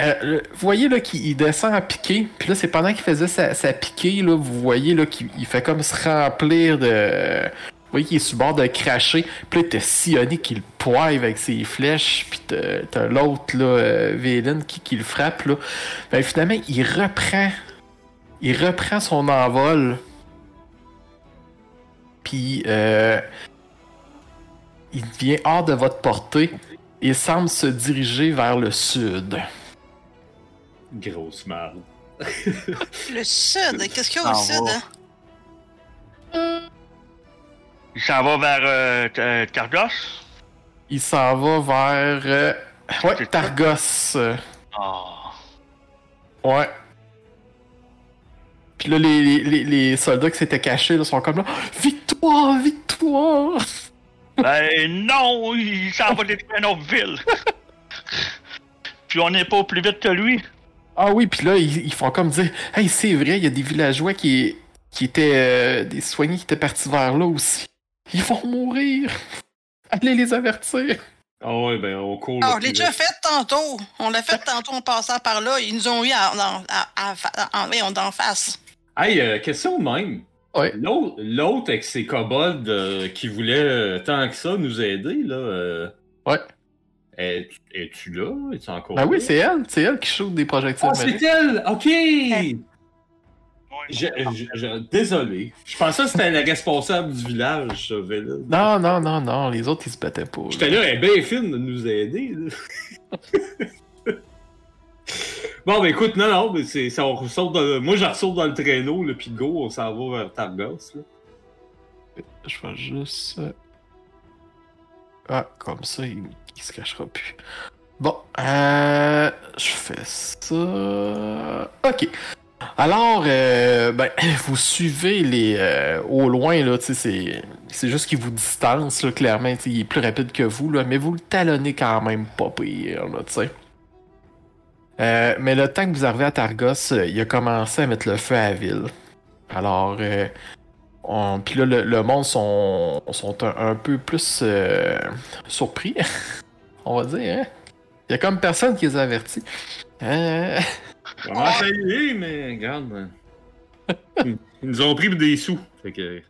Euh, vous voyez là qu'il il descend à piquer. Puis là, c'est pendant qu'il faisait sa, sa piquée, là, vous voyez là qu'il il fait comme se remplir de. Vous voyez qu'il est sur le bord de cracher. Puis là, t'as Sioni qui le poive avec ses flèches. Puis t'as t'as l'autre, là, euh, Vélin, qui, qui le frappe. Là. Ben, finalement, il reprend. Il reprend son envol. Puis euh, il devient hors de votre portée et semble se diriger vers le sud. Grosse merde. Le sud, qu'est-ce qu'il y a au sud? hein? Il s'en va vers euh, euh, Targos? Il s'en va vers. euh, ouais? Targos. Ah. ouais. Puis là, les, les- soldats qui s'étaient cachés là, sont comme là. Victoire, victoire! Ben non, il s'en va détruire une autre ville. Puis on n'est pas au plus vite que lui. Ah oui, puis là, ils, ils font comme dire Hey, c'est vrai, il y a des villageois qui, qui étaient. euh, des soignés qui étaient partis vers là aussi. Ils vont mourir! Allez les avertir! Ah ouais, ben on court. Ah, on l'a déjà fait tantôt. On l'a fait tantôt en passant par là. Ils nous ont eu en, face. Hey, euh, question de même. Ouais. L'autre l'autre avec ses kobolds euh, qui voulait euh, tant que ça nous aider, là. euh, Ouais. es- Es-tu là? Es-tu encore Ben là? oui, c'est elle, c'est elle qui shoot des projectiles Ah, c'est elle! Ok! Ouais. Je- je- je- désolé. Je pensais que c'était la responsable du village, ça, Vélin. Non, non, non, non, les autres ils se battaient pas. J'étais là, elle est bien fine de nous aider. là. bon, ben écoute, non, non, mais c'est, ça, on ressort dans- moi je ressors dans le traîneau, le puis go, on s'en va vers Targos. Là. Je vais juste. euh, Ah, comme ça, il, il se cachera plus. Bon, euh, je fais ça. Ok. Alors, euh, ben, vous suivez les euh, au loin là, c'est c'est juste qu'il vous distance là, clairement, il est plus rapide que vous là, mais vous le talonnez quand même pas pire là, tu sais. Euh, mais le temps que vous arrivez à Targos, euh, il a commencé à mettre le feu à la ville. Alors, euh, on- Puis là, le, le monde sont, sont un, un peu plus euh, surpris, on va dire. Hein? Il y a comme personne qui les a avertis. Euh, On essayer, mais regarde. Ils ils nous ont pris des sous. Fait que.